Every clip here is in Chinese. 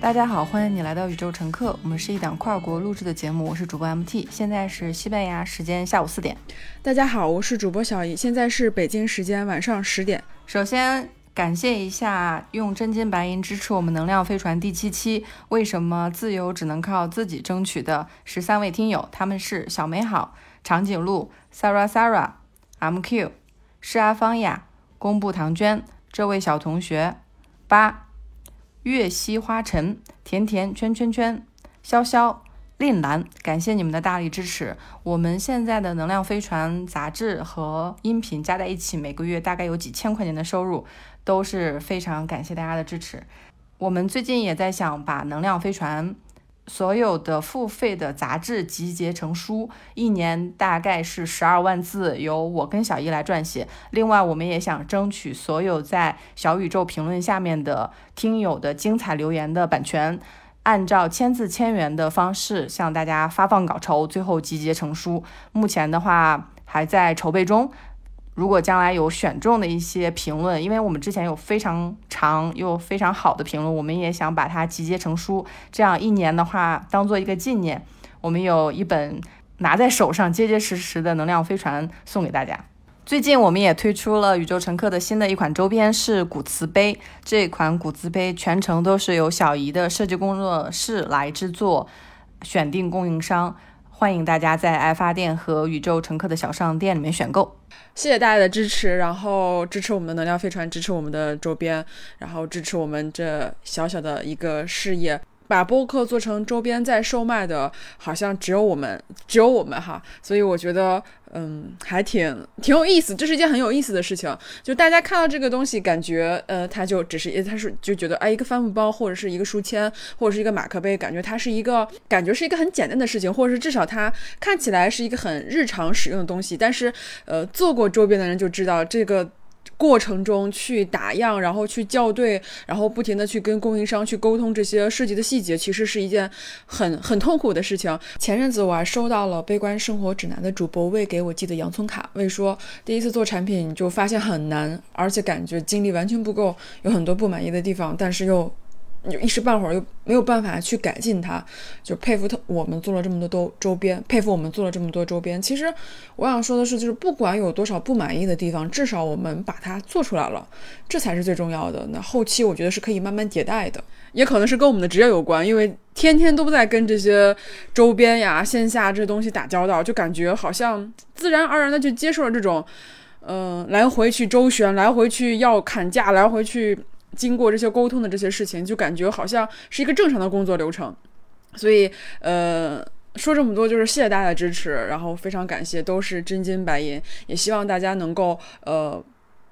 大家好，欢迎你来到宇宙乘客。我们是一档跨国录制的节目，我是主播 MT，现在是西班牙时间下午四点。大家好，我是主播小姨，现在是北京时间晚上十点。首先感谢一下用真金白银支持我们能量飞船第七期，为什么自由只能靠自己争取的十三位听友，他们是小美好、长颈鹿、Sarah Sarah、MQ、是阿芳雅、工布唐娟，这位小同学八。月溪花城，甜甜圈圈圈，潇潇，令兰，感谢你们的大力支持。我们现在的能量飞船杂志和音频加在一起，每个月大概有几千块钱的收入，都是非常感谢大家的支持。我们最近也在想把能量飞船。所有的付费的杂志集结成书，一年大概是十二万字，由我跟小易来撰写。另外，我们也想争取所有在小宇宙评论下面的听友的精彩留言的版权，按照签字千元的方式向大家发放稿酬，最后集结成书。目前的话还在筹备中。如果将来有选中的一些评论，因为我们之前有非常长又非常好的评论，我们也想把它集结成书，这样一年的话当做一个纪念，我们有一本拿在手上结结实实的能量飞船送给大家。最近我们也推出了宇宙乘客的新的一款周边，是古瓷杯。这款古瓷杯全程都是由小姨的设计工作室来制作，选定供应商。欢迎大家在爱发电和宇宙乘客的小商店里面选购，谢谢大家的支持，然后支持我们的能量飞船，支持我们的周边，然后支持我们这小小的一个事业。把播客做成周边再售卖的，好像只有我们，只有我们哈，所以我觉得，嗯，还挺挺有意思，这是一件很有意思的事情。就大家看到这个东西，感觉，呃，它就只是，它是就觉得，哎，一个帆布包或者是一个书签或者是一个马克杯，感觉它是一个，感觉是一个很简单的事情，或者是至少它看起来是一个很日常使用的东西。但是，呃，做过周边的人就知道这个。过程中去打样，然后去校对，然后不停的去跟供应商去沟通这些设计的细节，其实是一件很很痛苦的事情。前阵子我还收到了《悲观生活指南》的主播魏给我寄的洋葱卡，魏说第一次做产品就发现很难，而且感觉精力完全不够，有很多不满意的地方，但是又。就一时半会儿又没有办法去改进它，就佩服他。我们做了这么多周周边，佩服我们做了这么多周边。其实我想说的是，就是不管有多少不满意的地方，至少我们把它做出来了，这才是最重要的。那后期我觉得是可以慢慢迭代的，也可能是跟我们的职业有关，因为天天都在跟这些周边呀、线下这东西打交道，就感觉好像自然而然的就接受了这种，嗯，来回去周旋，来回去要砍价，来回去。经过这些沟通的这些事情，就感觉好像是一个正常的工作流程，所以呃，说这么多就是谢谢大家的支持，然后非常感谢，都是真金白银，也希望大家能够呃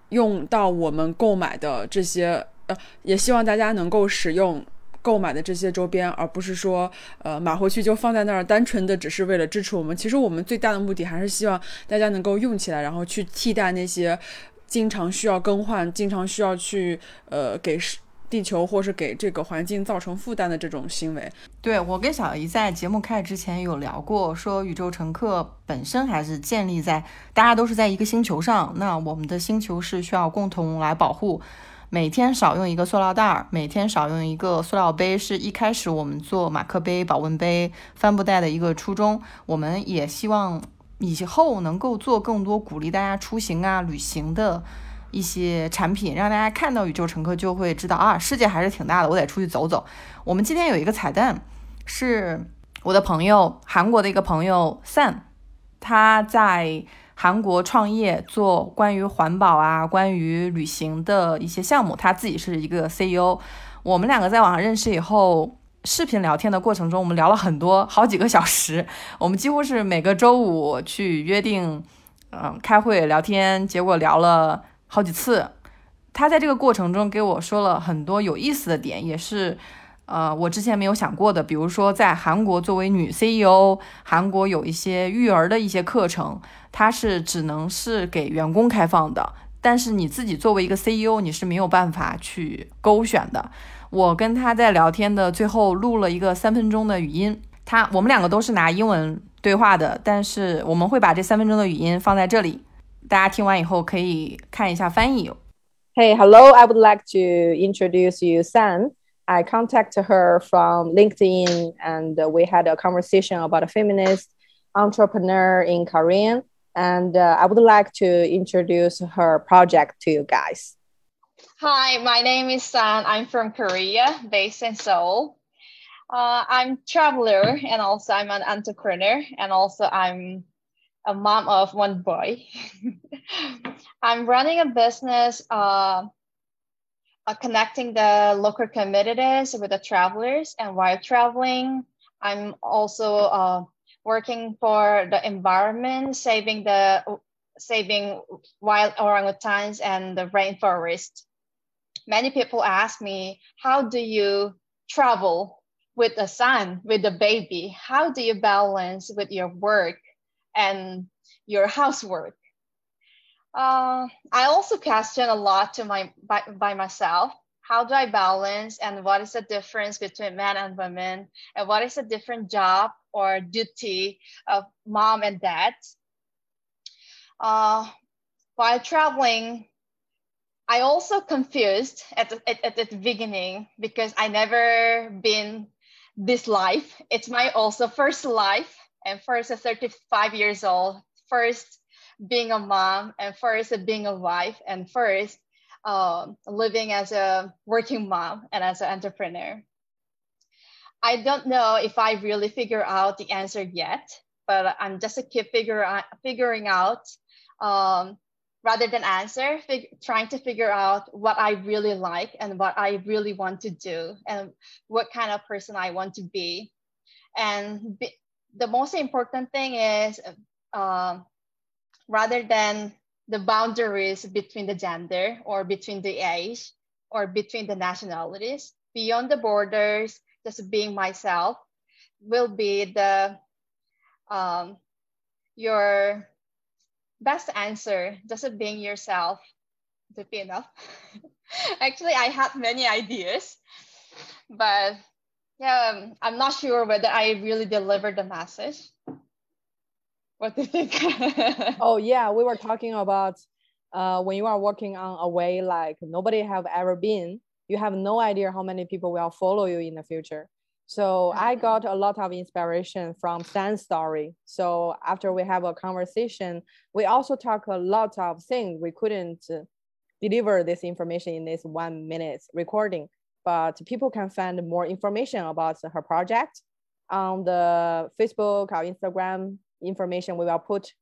用到我们购买的这些呃，也希望大家能够使用购买的这些周边，而不是说呃买回去就放在那儿，单纯的只是为了支持我们。其实我们最大的目的还是希望大家能够用起来，然后去替代那些。经常需要更换，经常需要去呃给地球或是给这个环境造成负担的这种行为。对我跟小姨在节目开始之前有聊过，说宇宙乘客本身还是建立在大家都是在一个星球上，那我们的星球是需要共同来保护。每天少用一个塑料袋儿，每天少用一个塑料杯，是一开始我们做马克杯、保温杯、帆布袋的一个初衷。我们也希望。以后能够做更多鼓励大家出行啊、旅行的一些产品，让大家看到宇宙乘客就会知道啊，世界还是挺大的，我得出去走走。我们今天有一个彩蛋，是我的朋友，韩国的一个朋友 Sam，他在韩国创业做关于环保啊、关于旅行的一些项目，他自己是一个 CEO。我们两个在网上认识以后。视频聊天的过程中，我们聊了很多，好几个小时。我们几乎是每个周五去约定，嗯，开会聊天，结果聊了好几次。他在这个过程中给我说了很多有意思的点，也是，呃，我之前没有想过的。比如说，在韩国作为女 CEO，韩国有一些育儿的一些课程，它是只能是给员工开放的，但是你自己作为一个 CEO，你是没有办法去勾选的。我跟他在聊天的最后录了一个三分钟的语音，他我们两个都是拿英文对话的，但是我们会把这三分钟的语音放在这里，大家听完以后可以看一下翻译。Hey, hello. I would like to introduce you, Sam. I contacted her from LinkedIn and we had a conversation about a feminist entrepreneur in Korean. And uh, I would like to introduce her project to you guys. Hi, my name is San. I'm from Korea, based in Seoul. Uh, I'm traveler and also I'm an entrepreneur and also I'm a mom of one boy. I'm running a business uh, uh, connecting the local communities with the travelers. And while traveling, I'm also uh, working for the environment, saving the saving wild orangutans and the rainforest. Many people ask me, how do you travel with a son, with a baby? How do you balance with your work and your housework? Uh, I also question a lot to my by, by myself. How do I balance and what is the difference between men and women and what is the different job or duty of mom and dad? Uh, while traveling, I also confused at the, at, at the beginning because I never been this life. It's my also first life and first at 35 years old, first being a mom and first being a wife and first um, living as a working mom and as an entrepreneur. I don't know if I really figure out the answer yet, but I'm just a keep figure figuring out um, rather than answer, fig- trying to figure out what I really like and what I really want to do and what kind of person I want to be. And the most important thing is uh, rather than the boundaries between the gender or between the age or between the nationalities beyond the borders just being myself will be the um, your best answer just being yourself to be enough actually i had many ideas but yeah um, i'm not sure whether i really delivered the message what do you think? oh yeah, we were talking about uh, when you are working on a way like nobody have ever been. You have no idea how many people will follow you in the future. So I got a lot of inspiration from Stan's story. So after we have a conversation, we also talk a lot of things we couldn't deliver this information in this one minute recording, but people can find more information about her project on the Facebook or Instagram information we will put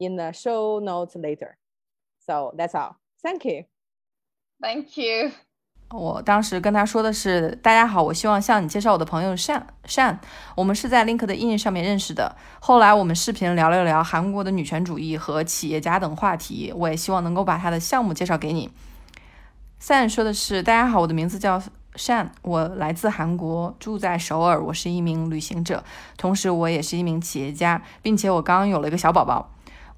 in the show notes later. So that's all. Thank you. Thank you. 我当时跟他说的是：“大家好，我希望向你介绍我的朋友善善。我们是在 LinkedIn 上面认识的。后来我们视频聊了聊韩国的女权主义和企业家等话题。我也希望能够把他的项目介绍给你。”善说的是：“大家好，我的名字叫。”善我来自韩国，住在首尔。我是一名旅行者，同时我也是一名企业家，并且我刚刚有了一个小宝宝。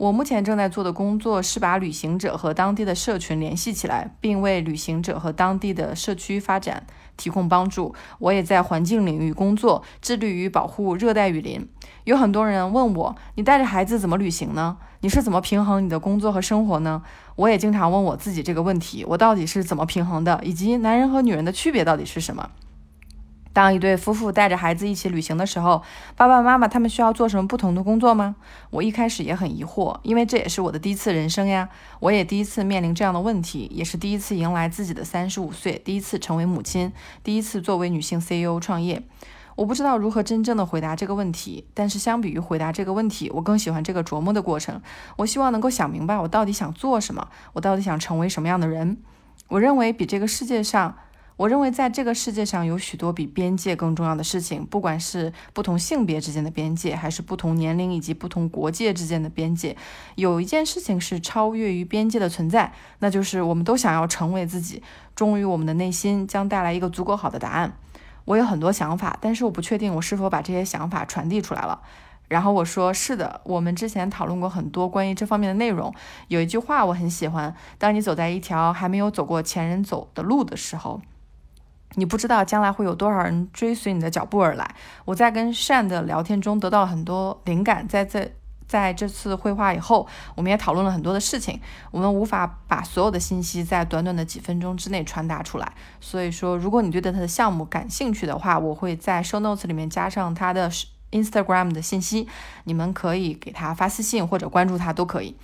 我目前正在做的工作是把旅行者和当地的社群联系起来，并为旅行者和当地的社区发展提供帮助。我也在环境领域工作，致力于保护热带雨林。有很多人问我，你带着孩子怎么旅行呢？你是怎么平衡你的工作和生活呢？我也经常问我自己这个问题：我到底是怎么平衡的？以及男人和女人的区别到底是什么？当一对夫妇带着孩子一起旅行的时候，爸爸妈妈他们需要做什么不同的工作吗？我一开始也很疑惑，因为这也是我的第一次人生呀。我也第一次面临这样的问题，也是第一次迎来自己的三十五岁，第一次成为母亲，第一次作为女性 CEO 创业。我不知道如何真正的回答这个问题，但是相比于回答这个问题，我更喜欢这个琢磨的过程。我希望能够想明白我到底想做什么，我到底想成为什么样的人。我认为比这个世界上，我认为在这个世界上有许多比边界更重要的事情，不管是不同性别之间的边界，还是不同年龄以及不同国界之间的边界。有一件事情是超越于边界的存在，那就是我们都想要成为自己，忠于我们的内心，将带来一个足够好的答案。我有很多想法，但是我不确定我是否把这些想法传递出来了。然后我说：“是的，我们之前讨论过很多关于这方面的内容。有一句话我很喜欢：当你走在一条还没有走过前人走的路的时候，你不知道将来会有多少人追随你的脚步而来。”我在跟善的聊天中得到了很多灵感，在这。在这次绘画以后，我们也讨论了很多的事情。我们无法把所有的信息在短短的几分钟之内传达出来。所以说，如果你对他的项目感兴趣的话，我会在 show notes 里面加上他的 Instagram 的信息，你们可以给他发私信或者关注他都可以。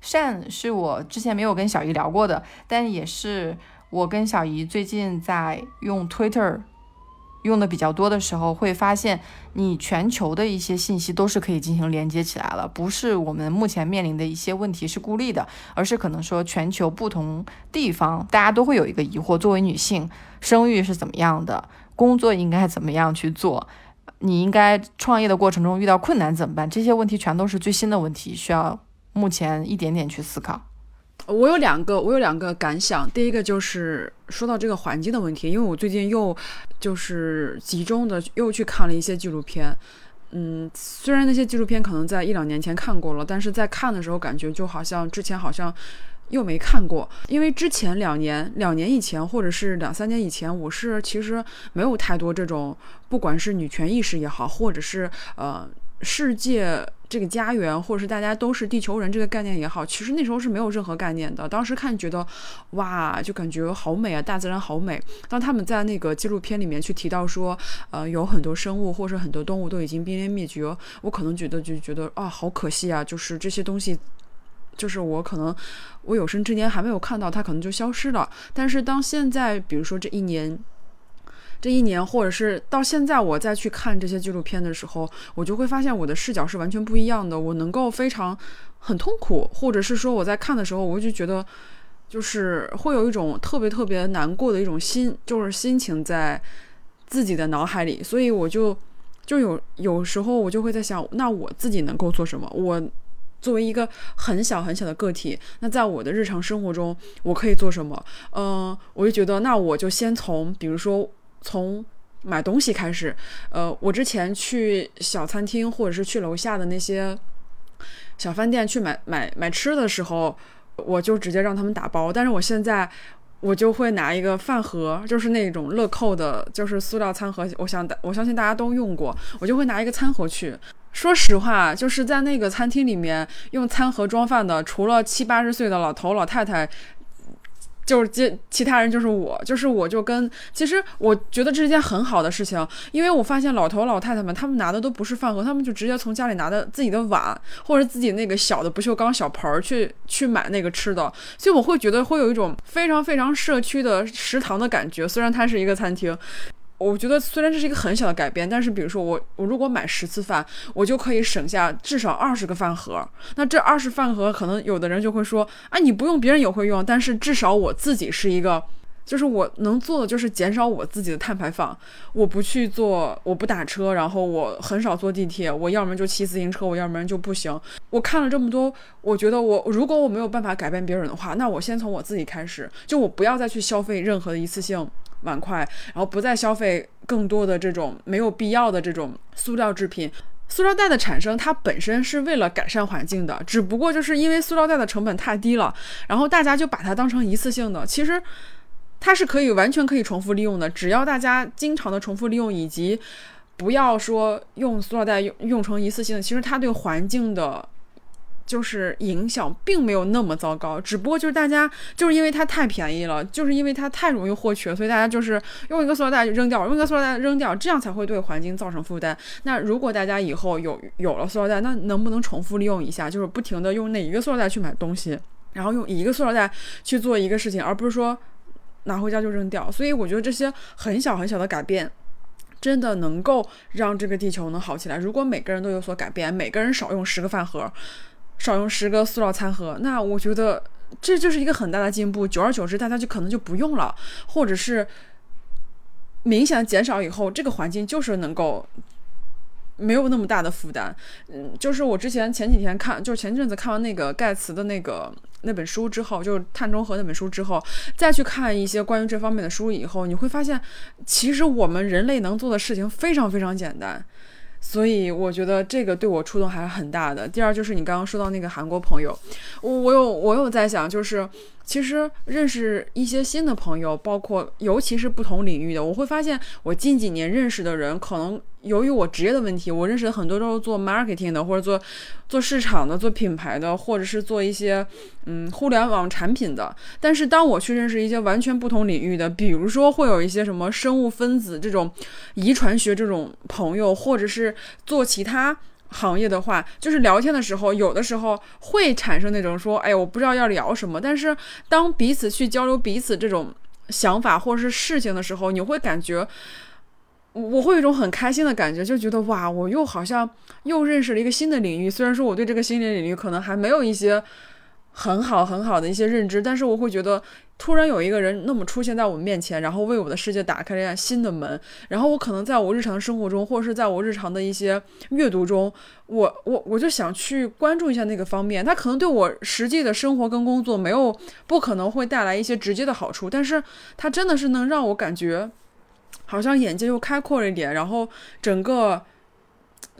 善是我之前没有跟小姨聊过的，但也是我跟小姨最近在用 Twitter 用的比较多的时候，会发现你全球的一些信息都是可以进行连接起来了，不是我们目前面临的一些问题是孤立的，而是可能说全球不同地方大家都会有一个疑惑：作为女性，生育是怎么样的？工作应该怎么样去做？你应该创业的过程中遇到困难怎么办？这些问题全都是最新的问题，需要。目前一点点去思考，我有两个，我有两个感想。第一个就是说到这个环境的问题，因为我最近又就是集中的又去看了一些纪录片。嗯，虽然那些纪录片可能在一两年前看过了，但是在看的时候感觉就好像之前好像又没看过。因为之前两年、两年以前或者是两三年以前，我是其实没有太多这种，不管是女权意识也好，或者是呃世界。这个家园，或者是大家都是地球人这个概念也好，其实那时候是没有任何概念的。当时看觉得，哇，就感觉好美啊，大自然好美。当他们在那个纪录片里面去提到说，呃，有很多生物或者很多动物都已经濒临灭绝，我可能觉得就觉得啊，好可惜啊，就是这些东西，就是我可能我有生之年还没有看到，它可能就消失了。但是当现在，比如说这一年。这一年，或者是到现在，我再去看这些纪录片的时候，我就会发现我的视角是完全不一样的。我能够非常很痛苦，或者是说我在看的时候，我就觉得就是会有一种特别特别难过的一种心，就是心情在自己的脑海里。所以我就就有有时候我就会在想，那我自己能够做什么？我作为一个很小很小的个体，那在我的日常生活中，我可以做什么？嗯，我就觉得，那我就先从比如说。从买东西开始，呃，我之前去小餐厅或者是去楼下的那些小饭店去买买买吃的时候，我就直接让他们打包。但是我现在我就会拿一个饭盒，就是那种乐扣的，就是塑料餐盒。我想我相信大家都用过，我就会拿一个餐盒去。说实话，就是在那个餐厅里面用餐盒装饭的，除了七八十岁的老头老太太。就是其其他人就是我，就是我就跟其实我觉得这是件很好的事情，因为我发现老头老太太们他们拿的都不是饭盒，他们就直接从家里拿的自己的碗或者自己那个小的不锈钢小盆儿去去买那个吃的，所以我会觉得会有一种非常非常社区的食堂的感觉，虽然它是一个餐厅。我觉得虽然这是一个很小的改变，但是比如说我我如果买十次饭，我就可以省下至少二十个饭盒。那这二十饭盒，可能有的人就会说，啊，你不用别人也会用，但是至少我自己是一个，就是我能做的就是减少我自己的碳排放。我不去坐，我不打车，然后我很少坐地铁，我要么就骑自行车，我要不然就不行。我看了这么多，我觉得我如果我没有办法改变别人的话，那我先从我自己开始，就我不要再去消费任何的一次性。碗筷，然后不再消费更多的这种没有必要的这种塑料制品。塑料袋的产生，它本身是为了改善环境的，只不过就是因为塑料袋的成本太低了，然后大家就把它当成一次性的。其实它是可以完全可以重复利用的，只要大家经常的重复利用，以及不要说用塑料袋用用成一次性的，其实它对环境的。就是影响并没有那么糟糕，只不过就是大家就是因为它太便宜了，就是因为它太容易获取了，所以大家就是用一个塑料袋就扔掉，用一个塑料袋扔掉，这样才会对环境造成负担。那如果大家以后有有了塑料袋，那能不能重复利用一下？就是不停的用那一个塑料袋去买东西，然后用一个塑料袋去做一个事情，而不是说拿回家就扔掉。所以我觉得这些很小很小的改变，真的能够让这个地球能好起来。如果每个人都有所改变，每个人少用十个饭盒。少用十个塑料餐盒，那我觉得这就是一个很大的进步。久而久之，大家就可能就不用了，或者是明显减少以后，这个环境就是能够没有那么大的负担。嗯，就是我之前前几天看，就是前阵子看完那个盖茨的那个那本书之后，就是碳中和那本书之后，再去看一些关于这方面的书以后，你会发现，其实我们人类能做的事情非常非常简单。所以我觉得这个对我触动还是很大的。第二就是你刚刚说到那个韩国朋友，我我有我有在想，就是其实认识一些新的朋友，包括尤其是不同领域的，我会发现我近几年认识的人，可能由于我职业的问题，我认识的很多都是做 marketing 的，或者做做市场的、做品牌的，或者是做一些嗯互联网产品的。但是当我去认识一些完全不同领域的，比如说会有一些什么生物分子这种遗传学这种朋友，或者是做其他行业的话，就是聊天的时候，有的时候会产生那种说，哎，我不知道要聊什么。但是当彼此去交流彼此这种想法或者是事情的时候，你会感觉。我会有一种很开心的感觉，就觉得哇，我又好像又认识了一个新的领域。虽然说我对这个新的领域可能还没有一些很好很好的一些认知，但是我会觉得突然有一个人那么出现在我们面前，然后为我的世界打开了一扇新的门。然后我可能在我日常生活中，或者是在我日常的一些阅读中，我我我就想去关注一下那个方面。它可能对我实际的生活跟工作没有不可能会带来一些直接的好处，但是它真的是能让我感觉。好像眼界又开阔了一点，然后整个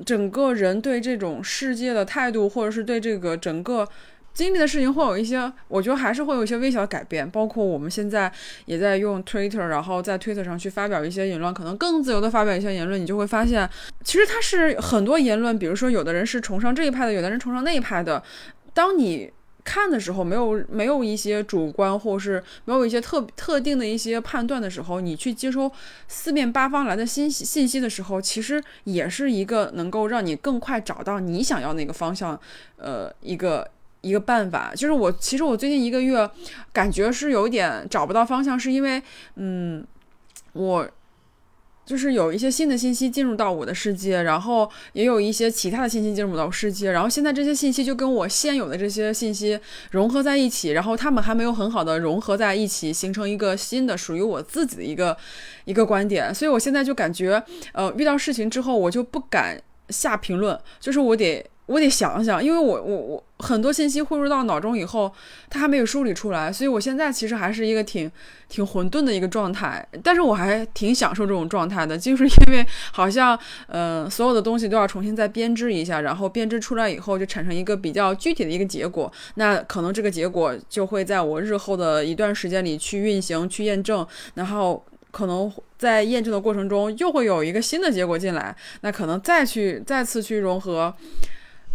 整个人对这种世界的态度，或者是对这个整个经历的事情，会有一些，我觉得还是会有一些微小的改变。包括我们现在也在用 Twitter，然后在 Twitter 上去发表一些言论，可能更自由的发表一些言论，你就会发现，其实它是很多言论，比如说有的人是崇尚这一派的，有的人崇尚那一派的，当你。看的时候没有没有一些主观，或是没有一些特特定的一些判断的时候，你去接收四面八方来的信息信息的时候，其实也是一个能够让你更快找到你想要那个方向，呃，一个一个办法。就是我其实我最近一个月感觉是有点找不到方向，是因为嗯，我。就是有一些新的信息进入到我的世界，然后也有一些其他的信息进入到世界，然后现在这些信息就跟我现有的这些信息融合在一起，然后他们还没有很好的融合在一起，形成一个新的属于我自己的一个一个观点，所以我现在就感觉，呃，遇到事情之后我就不敢下评论，就是我得。我得想想，因为我我我很多信息汇入到脑中以后，它还没有梳理出来，所以我现在其实还是一个挺挺混沌的一个状态。但是我还挺享受这种状态的，就是因为好像嗯，所有的东西都要重新再编织一下，然后编织出来以后就产生一个比较具体的一个结果。那可能这个结果就会在我日后的一段时间里去运行、去验证，然后可能在验证的过程中又会有一个新的结果进来，那可能再去再次去融合。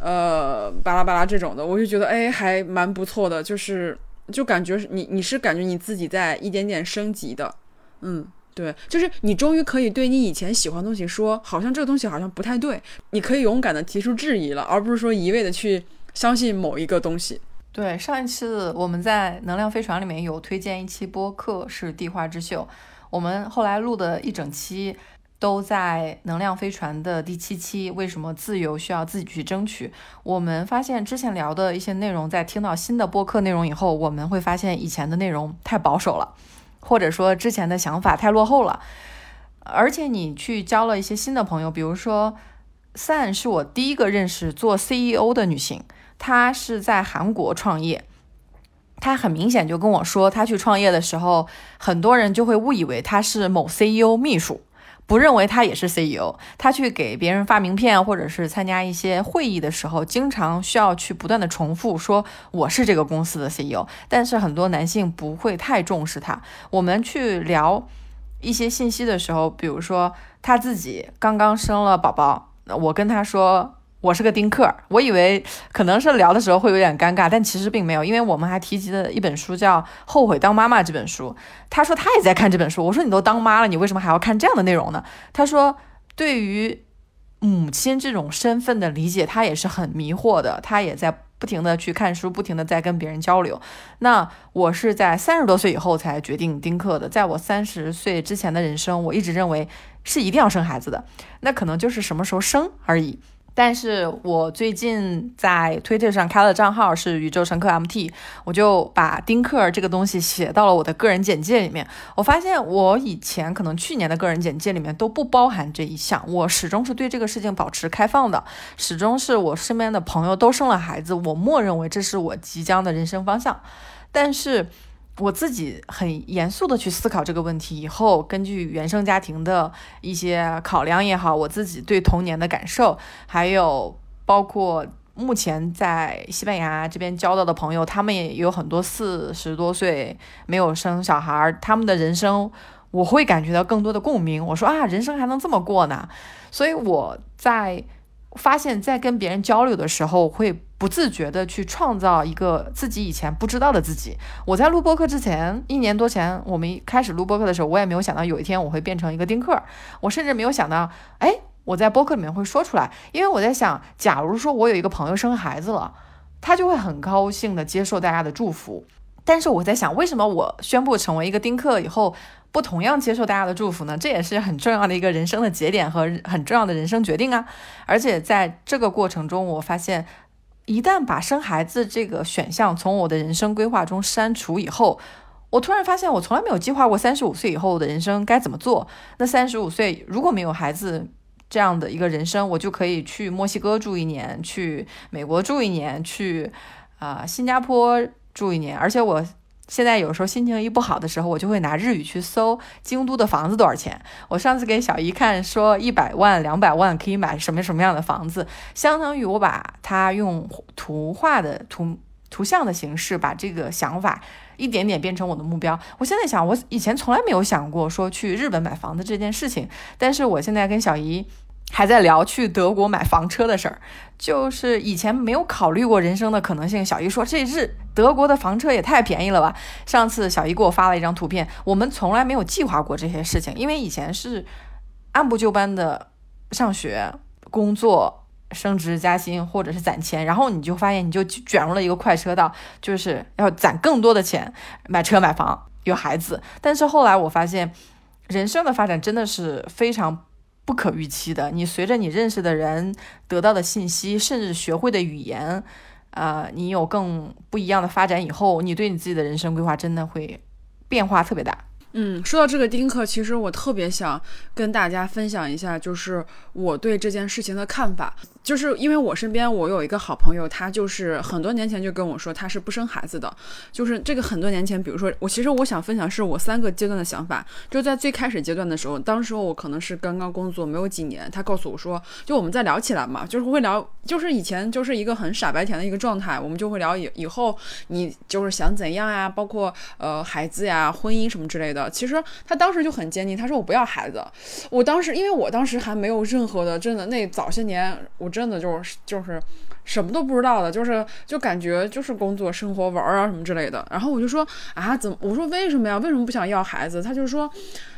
呃，巴拉巴拉这种的，我就觉得哎，还蛮不错的，就是就感觉你你是感觉你自己在一点点升级的，嗯，对，就是你终于可以对你以前喜欢的东西说，好像这个东西好像不太对，你可以勇敢的提出质疑了，而不是说一味的去相信某一个东西。对，上一次我们在能量飞船里面有推荐一期播客是地化之秀，我们后来录的一整期。都在能量飞船的第七期，为什么自由需要自己去争取？我们发现之前聊的一些内容，在听到新的播客内容以后，我们会发现以前的内容太保守了，或者说之前的想法太落后了。而且你去交了一些新的朋友，比如说 San 是我第一个认识做 CEO 的女性，她是在韩国创业，她很明显就跟我说，她去创业的时候，很多人就会误以为她是某 CEO 秘书。不认为他也是 CEO，他去给别人发名片或者是参加一些会议的时候，经常需要去不断的重复说我是这个公司的 CEO。但是很多男性不会太重视他。我们去聊一些信息的时候，比如说他自己刚刚生了宝宝，我跟他说。我是个丁克，我以为可能是聊的时候会有点尴尬，但其实并没有，因为我们还提及了一本书叫《后悔当妈妈》这本书。他说他也在看这本书，我说你都当妈了，你为什么还要看这样的内容呢？他说对于母亲这种身份的理解，他也是很迷惑的，他也在不停的去看书，不停的在跟别人交流。那我是在三十多岁以后才决定丁克的，在我三十岁之前的人生，我一直认为是一定要生孩子的，那可能就是什么时候生而已。但是我最近在推特上开了账号，是宇宙乘客 MT，我就把丁克这个东西写到了我的个人简介里面。我发现我以前可能去年的个人简介里面都不包含这一项，我始终是对这个事情保持开放的，始终是我身边的朋友都生了孩子，我默认为这是我即将的人生方向，但是。我自己很严肃的去思考这个问题以后，根据原生家庭的一些考量也好，我自己对童年的感受，还有包括目前在西班牙这边交到的朋友，他们也有很多四十多岁没有生小孩，他们的人生我会感觉到更多的共鸣。我说啊，人生还能这么过呢，所以我在发现，在跟别人交流的时候，会不自觉的去创造一个自己以前不知道的自己。我在录播课之前，一年多前，我们一开始录播课的时候，我也没有想到有一天我会变成一个丁克，我甚至没有想到，哎，我在播客里面会说出来，因为我在想，假如说我有一个朋友生孩子了，他就会很高兴的接受大家的祝福。但是我在想，为什么我宣布成为一个丁克以后，不同样接受大家的祝福呢？这也是很重要的一个人生的节点和很重要的人生决定啊！而且在这个过程中，我发现，一旦把生孩子这个选项从我的人生规划中删除以后，我突然发现，我从来没有计划过三十五岁以后的人生该怎么做。那三十五岁如果没有孩子这样的一个人生，我就可以去墨西哥住一年，去美国住一年，去啊新加坡。住一年，而且我现在有时候心情一不好的时候，我就会拿日语去搜京都的房子多少钱。我上次给小姨看，说一百万、两百万可以买什么什么样的房子，相当于我把它用图画的图图像的形式，把这个想法一点点变成我的目标。我现在想，我以前从来没有想过说去日本买房子这件事情，但是我现在跟小姨。还在聊去德国买房车的事儿，就是以前没有考虑过人生的可能性。小姨说：“这日德国的房车也太便宜了吧！”上次小姨给我发了一张图片，我们从来没有计划过这些事情，因为以前是按部就班的上学、工作、升职加薪或者是攒钱，然后你就发现你就卷入了一个快车道，就是要攒更多的钱买车买房有孩子。但是后来我发现，人生的发展真的是非常。不可预期的，你随着你认识的人得到的信息，甚至学会的语言，呃，你有更不一样的发展以后，你对你自己的人生规划真的会变化特别大。嗯，说到这个丁克，其实我特别想跟大家分享一下，就是我对这件事情的看法。就是因为我身边我有一个好朋友，他就是很多年前就跟我说他是不生孩子的。就是这个很多年前，比如说我其实我想分享是我三个阶段的想法。就在最开始阶段的时候，当时我可能是刚刚工作没有几年，他告诉我说，就我们在聊起来嘛，就是会聊，就是以前就是一个很傻白甜的一个状态，我们就会聊以以后你就是想怎样呀，包括呃孩子呀、婚姻什么之类的。其实他当时就很坚定，他说我不要孩子。我当时因为我当时还没有任何的，真的那早些年我。真的就是就是什么都不知道的，就是就感觉就是工作、生活、玩啊什么之类的。然后我就说啊，怎么？我说为什么呀？为什么不想要孩子？他就说，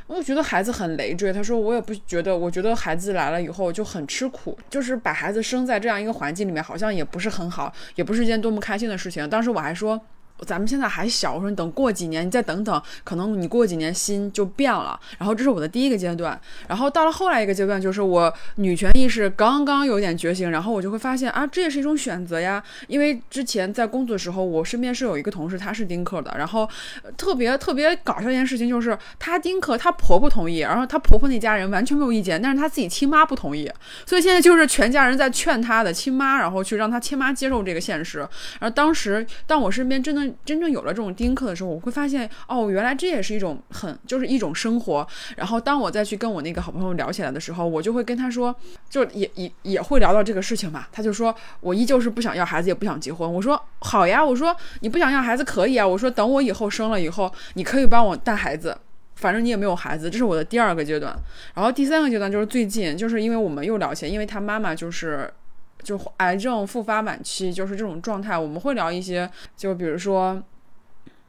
我觉得孩子很累赘。他说我也不觉得，我觉得孩子来了以后就很吃苦，就是把孩子生在这样一个环境里面，好像也不是很好，也不是一件多么开心的事情。当时我还说。咱们现在还小，我说你等过几年，你再等等，可能你过几年心就变了。然后这是我的第一个阶段，然后到了后来一个阶段，就是我女权意识刚刚有点觉醒，然后我就会发现啊，这也是一种选择呀。因为之前在工作的时候，我身边是有一个同事，她是丁克的，然后特别特别搞笑一件事情就是，她丁克，她婆婆同意，然后她婆婆那家人完全没有意见，但是她自己亲妈不同意，所以现在就是全家人在劝她的亲妈，然后去让她亲妈接受这个现实。然后当时当我身边真的。真正有了这种丁克的时候，我会发现哦，原来这也是一种很就是一种生活。然后当我再去跟我那个好朋友聊起来的时候，我就会跟他说，就也也也会聊到这个事情嘛。他就说我依旧是不想要孩子，也不想结婚。我说好呀，我说你不想要孩子可以啊。我说等我以后生了以后，你可以帮我带孩子，反正你也没有孩子。这是我的第二个阶段。然后第三个阶段就是最近，就是因为我们又聊起，因为他妈妈就是。就癌症复发晚期，就是这种状态，我们会聊一些，就比如说，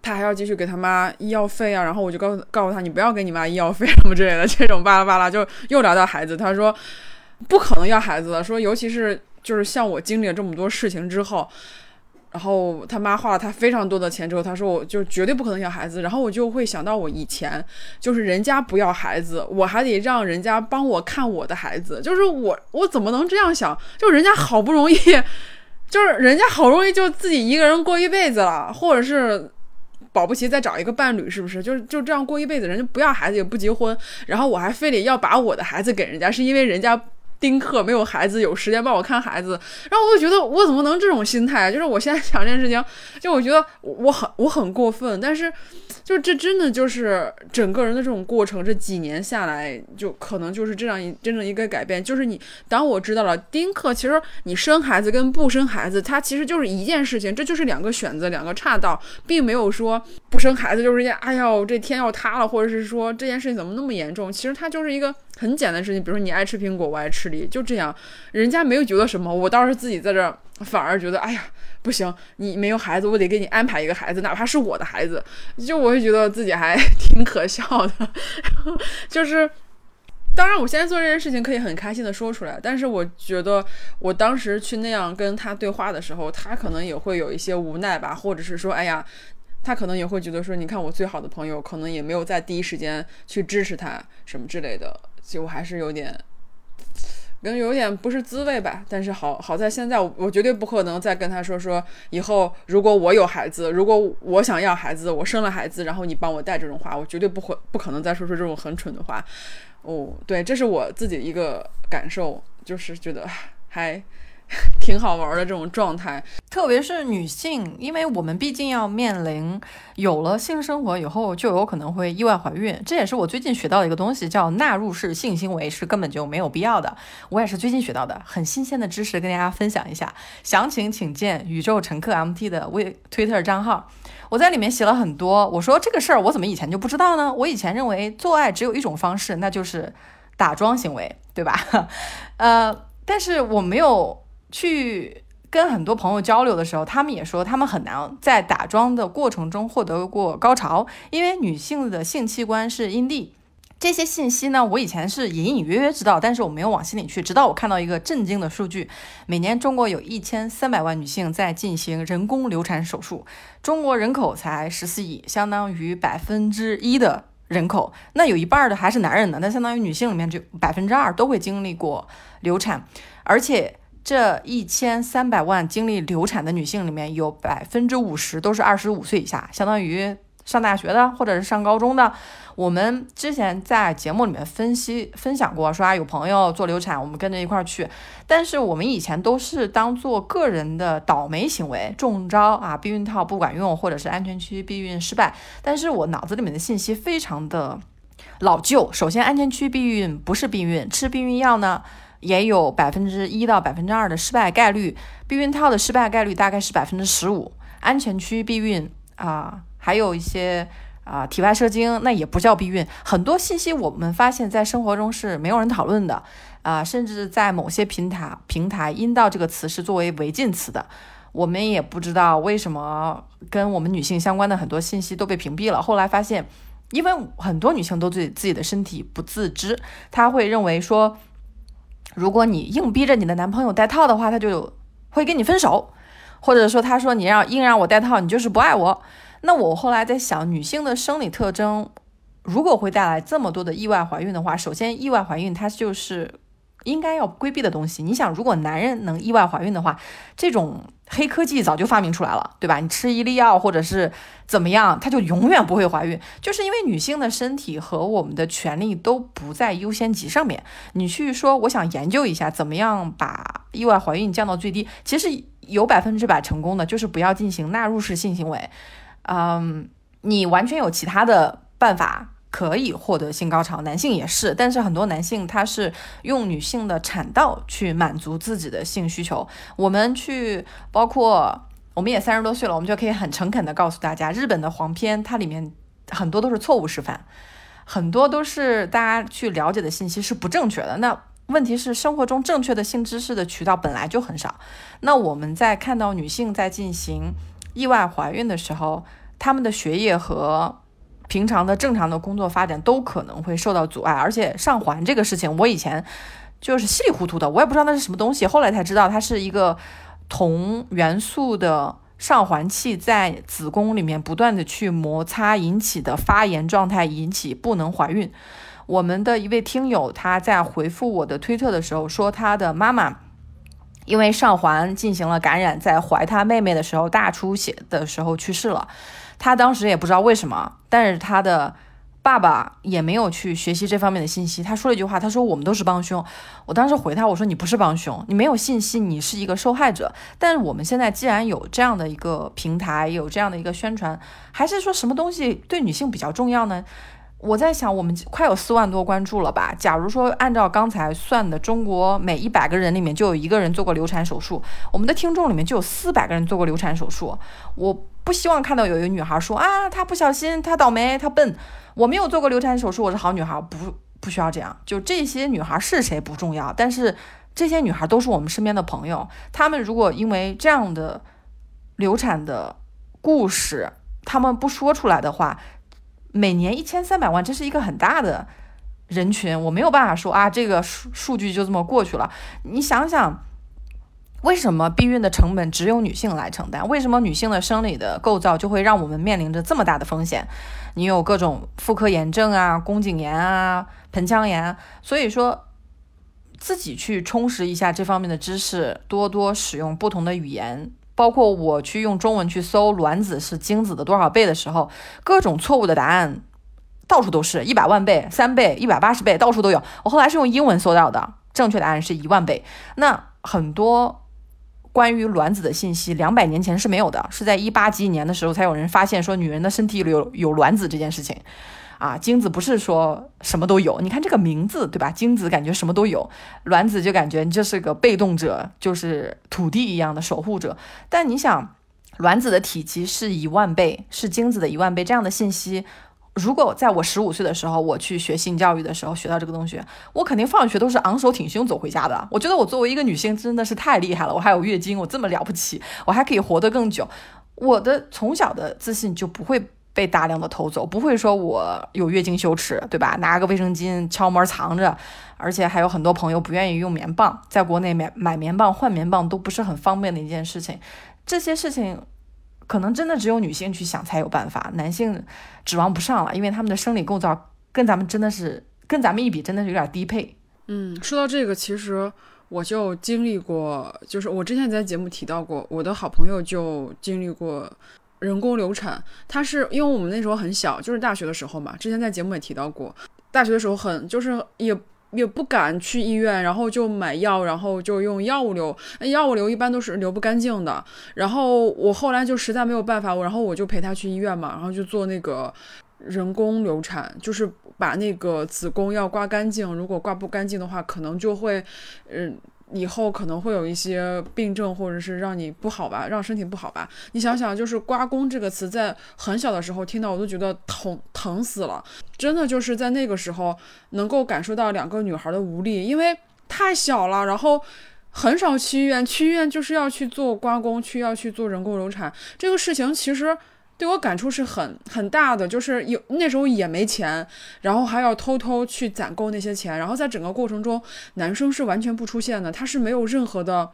他还要继续给他妈医药费啊，然后我就告诉告诉他，你不要给你妈医药费什么之类的，这种巴拉巴拉，就又聊到孩子，他说不可能要孩子的，说尤其是就是像我经历了这么多事情之后。然后他妈花了他非常多的钱之后，他说我就绝对不可能要孩子。然后我就会想到我以前，就是人家不要孩子，我还得让人家帮我看我的孩子，就是我我怎么能这样想？就人家好不容易，就是人家好不容易就自己一个人过一辈子了，或者是保不齐再找一个伴侣，是不是？就是就这样过一辈子，人家不要孩子也不结婚，然后我还非得要把我的孩子给人家，是因为人家。丁克，没有孩子，有时间帮我看孩子。然后我就觉得我怎么能这种心态？就是我现在想这件事情，就我觉得我很我很过分，但是。就这真的就是整个人的这种过程，这几年下来，就可能就是这样一真正一个改变。就是你，当我知道了丁克，其实你生孩子跟不生孩子，它其实就是一件事情，这就是两个选择，两个岔道，并没有说不生孩子就是一件，哎呦，这天要塌了，或者是说这件事情怎么那么严重？其实它就是一个很简单的事情，比如说你爱吃苹果，我爱吃梨，就这样，人家没有觉得什么，我倒是自己在这反而觉得，哎呀。不行，你没有孩子，我得给你安排一个孩子，哪怕是我的孩子，就我会觉得自己还 挺可笑的。就是，当然，我现在做这件事情可以很开心的说出来，但是我觉得我当时去那样跟他对话的时候，他可能也会有一些无奈吧，或者是说，哎呀，他可能也会觉得说，你看我最好的朋友可能也没有在第一时间去支持他什么之类的，就还是有点。可能有点不是滋味吧，但是好好在现在，我我绝对不可能再跟他说说以后如果我有孩子，如果我想要孩子，我生了孩子，然后你帮我带这种话，我绝对不会不可能再说出这种很蠢的话。哦，对，这是我自己一个感受，就是觉得还。挺好玩的这种状态，特别是女性，因为我们毕竟要面临有了性生活以后，就有可能会意外怀孕。这也是我最近学到的一个东西，叫纳入式性行为是根本就没有必要的。我也是最近学到的，很新鲜的知识跟大家分享一下。详情请见宇宙乘客 MT 的微 Twitter 账号，我在里面写了很多。我说这个事儿我怎么以前就不知道呢？我以前认为做爱只有一种方式，那就是打桩行为，对吧？呃，但是我没有。去跟很多朋友交流的时候，他们也说他们很难在打桩的过程中获得过高潮，因为女性的性器官是阴蒂。这些信息呢，我以前是隐隐约约知道，但是我没有往心里去。直到我看到一个震惊的数据：每年中国有一千三百万女性在进行人工流产手术，中国人口才十四亿，相当于百分之一的人口，那有一半的还是男人呢，那相当于女性里面就百分之二都会经历过流产，而且。这一千三百万经历流产的女性里面，有百分之五十都是二十五岁以下，相当于上大学的或者是上高中的。我们之前在节目里面分析分享过，说啊有朋友做流产，我们跟着一块儿去。但是我们以前都是当做个人的倒霉行为，中招啊，避孕套不管用，或者是安全区避孕失败。但是我脑子里面的信息非常的老旧。首先，安全区避孕不是避孕，吃避孕药呢？也有百分之一到百分之二的失败概率，避孕套的失败概率大概是百分之十五。安全区避孕啊，还有一些啊体外射精，那也不叫避孕。很多信息我们发现，在生活中是没有人讨论的啊，甚至在某些平台平台，阴道这个词是作为违禁词的。我们也不知道为什么跟我们女性相关的很多信息都被屏蔽了。后来发现，因为很多女性都对自己的身体不自知，她会认为说。如果你硬逼着你的男朋友戴套的话，他就会跟你分手，或者说他说你让硬让我戴套，你就是不爱我。那我后来在想，女性的生理特征如果会带来这么多的意外怀孕的话，首先意外怀孕它就是应该要规避的东西。你想，如果男人能意外怀孕的话，这种。黑科技早就发明出来了，对吧？你吃一粒药或者是怎么样，它就永远不会怀孕，就是因为女性的身体和我们的权利都不在优先级上面。你去说我想研究一下怎么样把意外怀孕降到最低，其实有百分之百成功的，就是不要进行纳入式性行为。嗯，你完全有其他的办法。可以获得性高潮，男性也是，但是很多男性他是用女性的产道去满足自己的性需求。我们去，包括我们也三十多岁了，我们就可以很诚恳的告诉大家，日本的黄片它里面很多都是错误示范，很多都是大家去了解的信息是不正确的。那问题是生活中正确的性知识的渠道本来就很少。那我们在看到女性在进行意外怀孕的时候，她们的学业和平常的正常的工作发展都可能会受到阻碍，而且上环这个事情，我以前就是稀里糊涂的，我也不知道那是什么东西，后来才知道它是一个铜元素的上环器在子宫里面不断的去摩擦引起的发炎状态，引起不能怀孕。我们的一位听友他在回复我的推特的时候说，他的妈妈因为上环进行了感染，在怀他妹妹的时候大出血的时候去世了。他当时也不知道为什么，但是他的爸爸也没有去学习这方面的信息。他说了一句话，他说我们都是帮凶。我当时回他，我说你不是帮凶，你没有信息，你是一个受害者。但是我们现在既然有这样的一个平台，有这样的一个宣传，还是说什么东西对女性比较重要呢？我在想，我们快有四万多关注了吧？假如说按照刚才算的，中国每一百个人里面就有一个人做过流产手术，我们的听众里面就有四百个人做过流产手术。我不希望看到有一个女孩说啊，她不小心，她倒霉，她笨。我没有做过流产手术，我是好女孩，不不需要这样。就这些女孩是谁不重要，但是这些女孩都是我们身边的朋友。她们如果因为这样的流产的故事，她们不说出来的话。每年一千三百万，这是一个很大的人群，我没有办法说啊，这个数数据就这么过去了。你想想，为什么避孕的成本只有女性来承担？为什么女性的生理的构造就会让我们面临着这么大的风险？你有各种妇科炎症啊、宫颈炎啊、盆腔炎，所以说自己去充实一下这方面的知识，多多使用不同的语言。包括我去用中文去搜卵子是精子的多少倍的时候，各种错误的答案到处都是，一百万倍、三倍、一百八十倍，到处都有。我后来是用英文搜到的，正确答案是一万倍。那很多关于卵子的信息，两百年前是没有的，是在一八几年的时候才有人发现说女人的身体里有有卵子这件事情。啊，精子不是说什么都有，你看这个名字，对吧？精子感觉什么都有，卵子就感觉你就是个被动者，就是土地一样的守护者。但你想，卵子的体积是一万倍，是精子的一万倍，这样的信息，如果在我十五岁的时候，我去学性教育的时候学到这个东西，我肯定放学都是昂首挺胸走回家的。我觉得我作为一个女性真的是太厉害了，我还有月经，我这么了不起，我还可以活得更久，我的从小的自信就不会。被大量的偷走，不会说我有月经羞耻，对吧？拿个卫生巾敲门藏着，而且还有很多朋友不愿意用棉棒，在国内买买棉棒换棉棒都不是很方便的一件事情。这些事情可能真的只有女性去想才有办法，男性指望不上了，因为他们的生理构造跟咱们真的是跟咱们一比，真的是有点低配。嗯，说到这个，其实我就经历过，就是我之前在节目提到过，我的好朋友就经历过。人工流产，他是因为我们那时候很小，就是大学的时候嘛。之前在节目也提到过，大学的时候很就是也也不敢去医院，然后就买药，然后就用药物流。那药物流一般都是流不干净的。然后我后来就实在没有办法，我然后我就陪他去医院嘛，然后就做那个人工流产，就是把那个子宫要刮干净。如果刮不干净的话，可能就会嗯。以后可能会有一些病症，或者是让你不好吧，让身体不好吧。你想想，就是“刮宫”这个词，在很小的时候听到，我都觉得疼疼死了。真的就是在那个时候，能够感受到两个女孩的无力，因为太小了，然后很少去医院，去医院就是要去做刮宫，去要去做人工流产。这个事情其实。对我感触是很很大的，就是有那时候也没钱，然后还要偷偷去攒够那些钱，然后在整个过程中，男生是完全不出现的，他是没有任何的，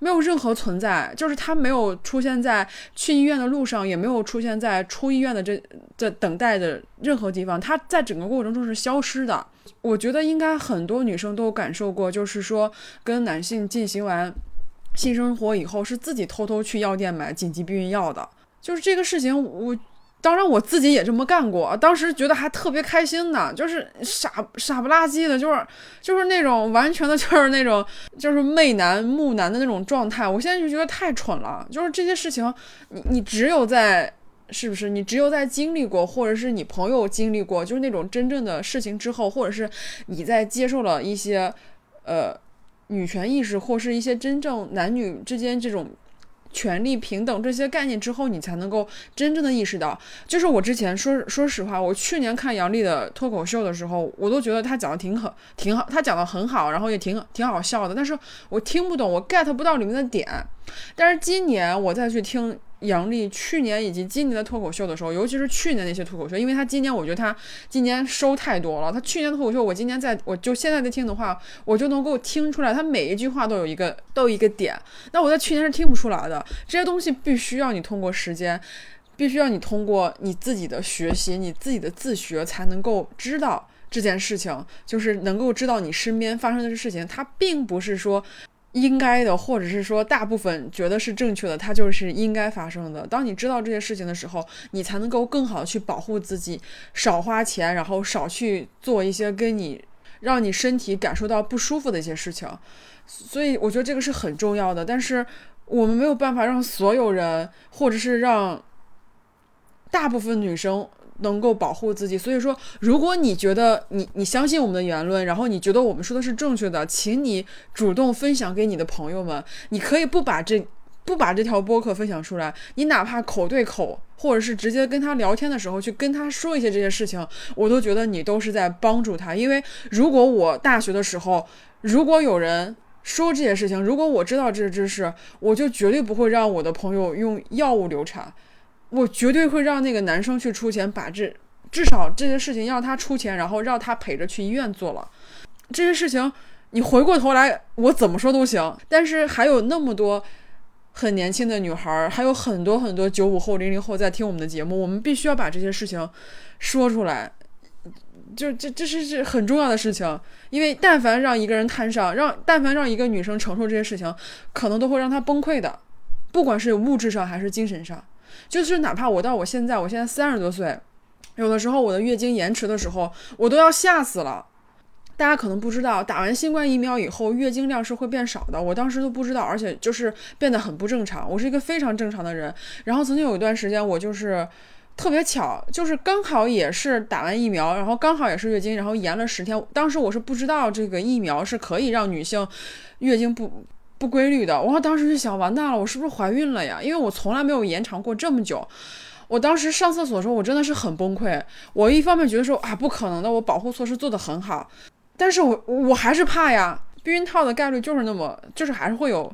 没有任何存在，就是他没有出现在去医院的路上，也没有出现在出医院的这这等待的任何地方，他在整个过程中是消失的。我觉得应该很多女生都感受过，就是说跟男性进行完性生活以后，是自己偷偷去药店买紧急避孕药的。就是这个事情，我当然我自己也这么干过，当时觉得还特别开心呢，就是傻傻不拉几的，就是就是那种完全的，就是那种就是媚男木男的那种状态。我现在就觉得太蠢了，就是这些事情，你你只有在是不是？你只有在经历过，或者是你朋友经历过，就是那种真正的事情之后，或者是你在接受了一些呃女权意识，或是一些真正男女之间这种。权利平等这些概念之后，你才能够真正的意识到，就是我之前说说实话，我去年看杨笠的脱口秀的时候，我都觉得他讲的挺好，挺好，他讲的很好，然后也挺挺好笑的，但是我听不懂，我 get 不到里面的点，但是今年我再去听。杨笠去年以及今年的脱口秀的时候，尤其是去年那些脱口秀，因为他今年我觉得他今年收太多了。他去年的脱口秀，我今年在我就现在在听的话，我就能够听出来，他每一句话都有一个都有一个点。那我在去年是听不出来的。这些东西必须要你通过时间，必须要你通过你自己的学习，你自己的自学才能够知道这件事情，就是能够知道你身边发生的事情，它并不是说。应该的，或者是说大部分觉得是正确的，它就是应该发生的。当你知道这些事情的时候，你才能够更好的去保护自己，少花钱，然后少去做一些跟你让你身体感受到不舒服的一些事情。所以我觉得这个是很重要的。但是我们没有办法让所有人，或者是让大部分女生。能够保护自己，所以说，如果你觉得你你相信我们的言论，然后你觉得我们说的是正确的，请你主动分享给你的朋友们。你可以不把这不把这条播客分享出来，你哪怕口对口，或者是直接跟他聊天的时候去跟他说一些这些事情，我都觉得你都是在帮助他。因为如果我大学的时候，如果有人说这些事情，如果我知道这些知识，我就绝对不会让我的朋友用药物流产。我绝对会让那个男生去出钱，把这至少这些事情让他出钱，然后让他陪着去医院做了。这些事情你回过头来，我怎么说都行。但是还有那么多很年轻的女孩，还有很多很多九五后、零零后在听我们的节目，我们必须要把这些事情说出来。就这这是是很重要的事情，因为但凡让一个人摊上，让但凡让一个女生承受这些事情，可能都会让她崩溃的，不管是物质上还是精神上。就是哪怕我到我现在，我现在三十多岁，有的时候我的月经延迟的时候，我都要吓死了。大家可能不知道，打完新冠疫苗以后，月经量是会变少的。我当时都不知道，而且就是变得很不正常。我是一个非常正常的人。然后曾经有一段时间，我就是特别巧，就是刚好也是打完疫苗，然后刚好也是月经，然后延了十天。当时我是不知道这个疫苗是可以让女性月经不。不规律的，我当时就想，完蛋了，我是不是怀孕了呀？因为我从来没有延长过这么久。我当时上厕所的时候，我真的是很崩溃。我一方面觉得说啊，不可能的，我保护措施做得很好，但是我我还是怕呀，避孕套的概率就是那么，就是还是会有，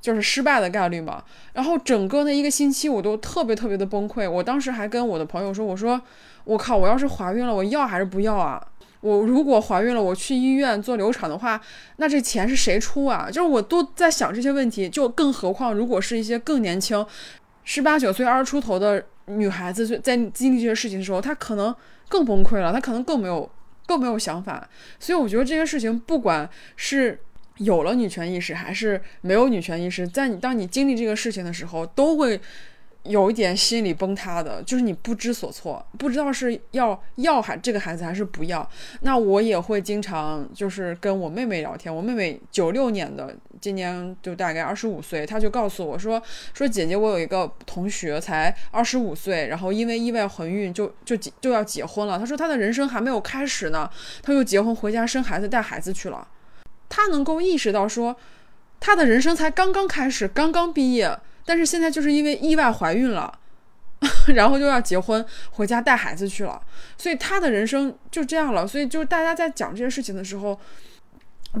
就是失败的概率嘛。然后整个那一个星期，我都特别特别的崩溃。我当时还跟我的朋友说，我说我靠，我要是怀孕了，我要还是不要啊？我如果怀孕了，我去医院做流产的话，那这钱是谁出啊？就是我都在想这些问题，就更何况如果是一些更年轻，十八九岁、二十出头的女孩子，在经历这些事情的时候，她可能更崩溃了，她可能更没有更没有想法。所以我觉得这些事情，不管是有了女权意识，还是没有女权意识，在你当你经历这个事情的时候，都会。有一点心理崩塌的，就是你不知所措，不知道是要要孩这个孩子还是不要。那我也会经常就是跟我妹妹聊天，我妹妹九六年的，今年就大概二十五岁，她就告诉我说说姐姐，我有一个同学才二十五岁，然后因为意外怀孕就就就要结婚了。她说她的人生还没有开始呢，她就结婚回家生孩子带孩子去了。她能够意识到说，她的人生才刚刚开始，刚刚毕业。但是现在就是因为意外怀孕了，然后就要结婚回家带孩子去了，所以他的人生就这样了。所以就是大家在讲这些事情的时候，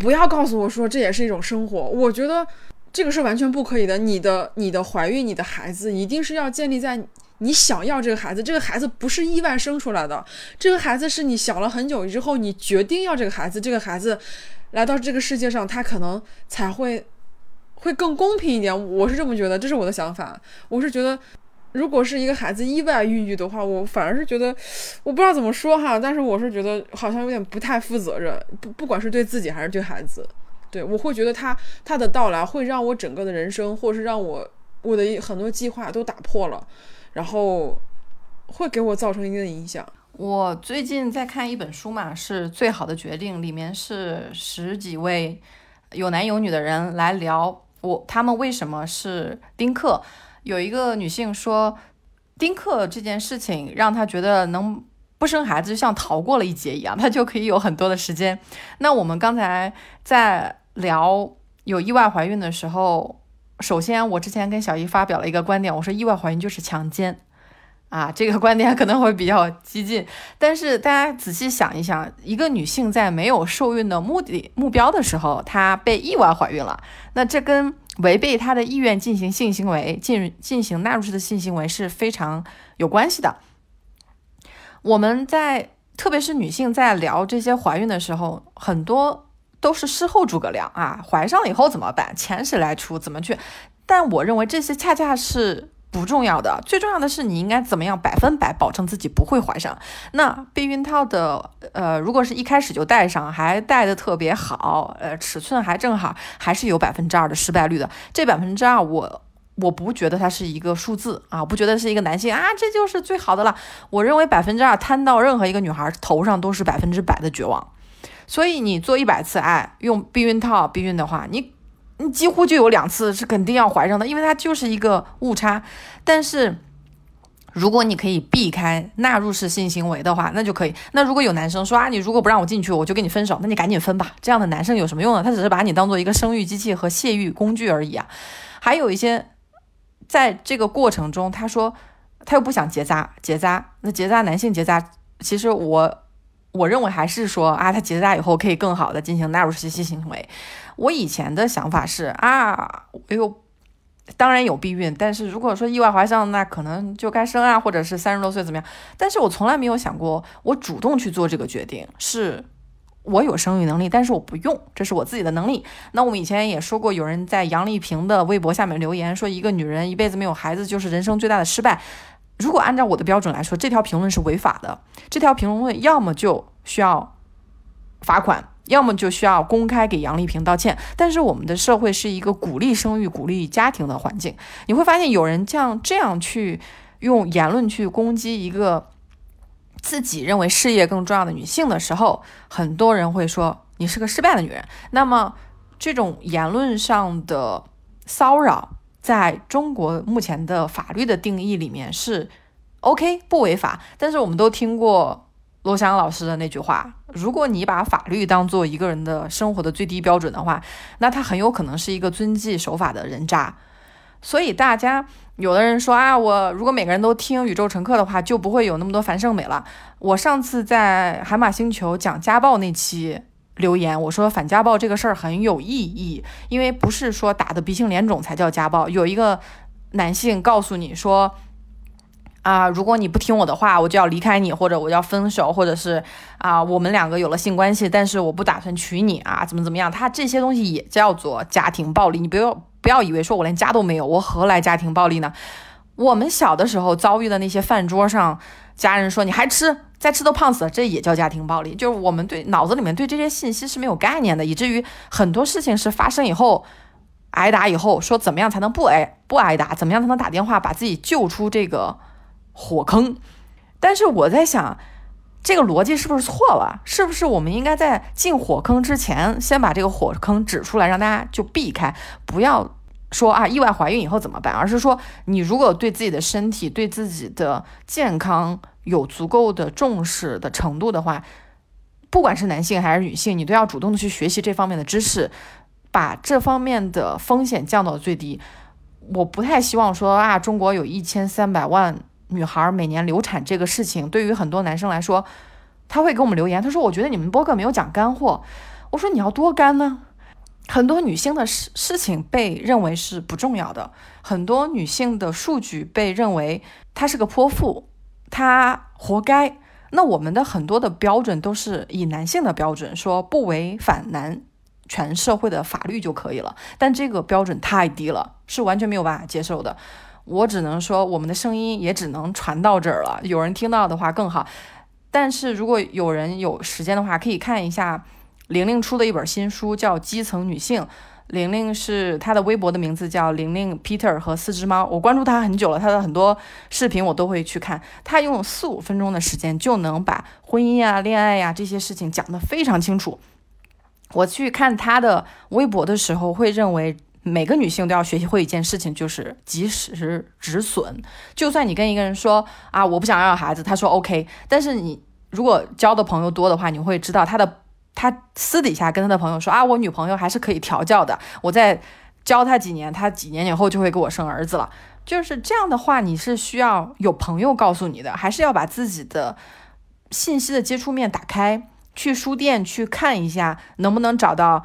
不要告诉我说这也是一种生活。我觉得这个是完全不可以的。你的你的怀孕，你的孩子一定是要建立在你想要这个孩子，这个孩子不是意外生出来的，这个孩子是你想了很久之后，你决定要这个孩子，这个孩子来到这个世界上，他可能才会。会更公平一点，我是这么觉得，这是我的想法。我是觉得，如果是一个孩子意外孕育的话，我反而是觉得，我不知道怎么说哈，但是我是觉得好像有点不太负责任，不不管是对自己还是对孩子，对我会觉得他他的到来会让我整个的人生，或是让我我的很多计划都打破了，然后会给我造成一定的影响。我最近在看一本书嘛，是最好的决定，里面是十几位有男有女的人来聊。我他们为什么是丁克？有一个女性说，丁克这件事情让她觉得能不生孩子就像逃过了一劫一样，她就可以有很多的时间。那我们刚才在聊有意外怀孕的时候，首先我之前跟小姨发表了一个观点，我说意外怀孕就是强奸。啊，这个观点可能会比较激进，但是大家仔细想一想，一个女性在没有受孕的目的目标的时候，她被意外怀孕了，那这跟违背她的意愿进行性行为、进进行纳入式的性行为是非常有关系的。我们在特别是女性在聊这些怀孕的时候，很多都是事后诸葛亮啊，怀上了以后怎么办？钱谁来出？怎么去？但我认为这些恰恰是。不重要的，最重要的是你应该怎么样百分百保证自己不会怀上。那避孕套的，呃，如果是一开始就戴上，还戴的特别好，呃，尺寸还正好，还是有百分之二的失败率的。这百分之二，我我不觉得它是一个数字啊，不觉得是一个男性啊，这就是最好的了。我认为百分之二摊到任何一个女孩头上都是百分之百的绝望。所以你做一百次爱用避孕套避孕的话，你。你几乎就有两次是肯定要怀上的，因为它就是一个误差。但是，如果你可以避开纳入式性行为的话，那就可以。那如果有男生说啊，你如果不让我进去，我就跟你分手，那你赶紧分吧。这样的男生有什么用呢？他只是把你当做一个生育机器和泄欲工具而已啊。还有一些，在这个过程中，他说他又不想结扎，结扎那结扎男性结扎，其实我我认为还是说啊，他结扎以后可以更好的进行纳入式性行为。我以前的想法是啊，哎呦，当然有避孕，但是如果说意外怀上，那可能就该生啊，或者是三十多岁怎么样？但是我从来没有想过，我主动去做这个决定，是我有生育能力，但是我不用，这是我自己的能力。那我们以前也说过，有人在杨丽萍的微博下面留言说，一个女人一辈子没有孩子就是人生最大的失败。如果按照我的标准来说，这条评论是违法的，这条评论要么就需要罚款。要么就需要公开给杨丽萍道歉，但是我们的社会是一个鼓励生育、鼓励家庭的环境。你会发现，有人像这样去用言论去攻击一个自己认为事业更重要的女性的时候，很多人会说你是个失败的女人。那么，这种言论上的骚扰，在中国目前的法律的定义里面是 OK 不违法，但是我们都听过。罗翔老师的那句话：“如果你把法律当做一个人的生活的最低标准的话，那他很有可能是一个遵纪守法的人渣。”所以大家有的人说啊，我如果每个人都听宇宙乘客的话，就不会有那么多樊胜美了。我上次在海马星球讲家暴那期留言，我说反家暴这个事儿很有意义，因为不是说打的鼻青脸肿才叫家暴。有一个男性告诉你说。啊，如果你不听我的话，我就要离开你，或者我要分手，或者是啊，我们两个有了性关系，但是我不打算娶你啊，怎么怎么样？他这些东西也叫做家庭暴力。你不要不要以为说我连家都没有，我何来家庭暴力呢？我们小的时候遭遇的那些饭桌上，家人说你还吃，再吃都胖死了，这也叫家庭暴力。就是我们对脑子里面对这些信息是没有概念的，以至于很多事情是发生以后挨打以后，说怎么样才能不挨不挨打？怎么样才能打电话把自己救出这个？火坑，但是我在想，这个逻辑是不是错了？是不是我们应该在进火坑之前，先把这个火坑指出来，让大家就避开，不要说啊意外怀孕以后怎么办？而是说，你如果对自己的身体、对自己的健康有足够的重视的程度的话，不管是男性还是女性，你都要主动的去学习这方面的知识，把这方面的风险降到最低。我不太希望说啊，中国有一千三百万。女孩每年流产这个事情，对于很多男生来说，他会给我们留言，他说：“我觉得你们播客没有讲干货。”我说：“你要多干呢？”很多女性的事事情被认为是不重要的，很多女性的数据被认为她是个泼妇，他活该。那我们的很多的标准都是以男性的标准，说不违反男权社会的法律就可以了，但这个标准太低了，是完全没有办法接受的。我只能说，我们的声音也只能传到这儿了。有人听到的话更好。但是如果有人有时间的话，可以看一下玲玲出的一本新书，叫《基层女性》。玲玲是她的微博的名字叫玲玲 Peter 和四只猫。我关注她很久了，她的很多视频我都会去看。她用四五分钟的时间就能把婚姻啊、恋爱呀这些事情讲得非常清楚。我去看她的微博的时候，会认为。每个女性都要学习会一件事情，就是及时止损。就算你跟一个人说啊，我不想要孩子，他说 OK，但是你如果交的朋友多的话，你会知道他的他私底下跟他的朋友说啊，我女朋友还是可以调教的，我再教他几年，他几年以后就会给我生儿子了。就是这样的话，你是需要有朋友告诉你的，还是要把自己的信息的接触面打开，去书店去看一下，能不能找到。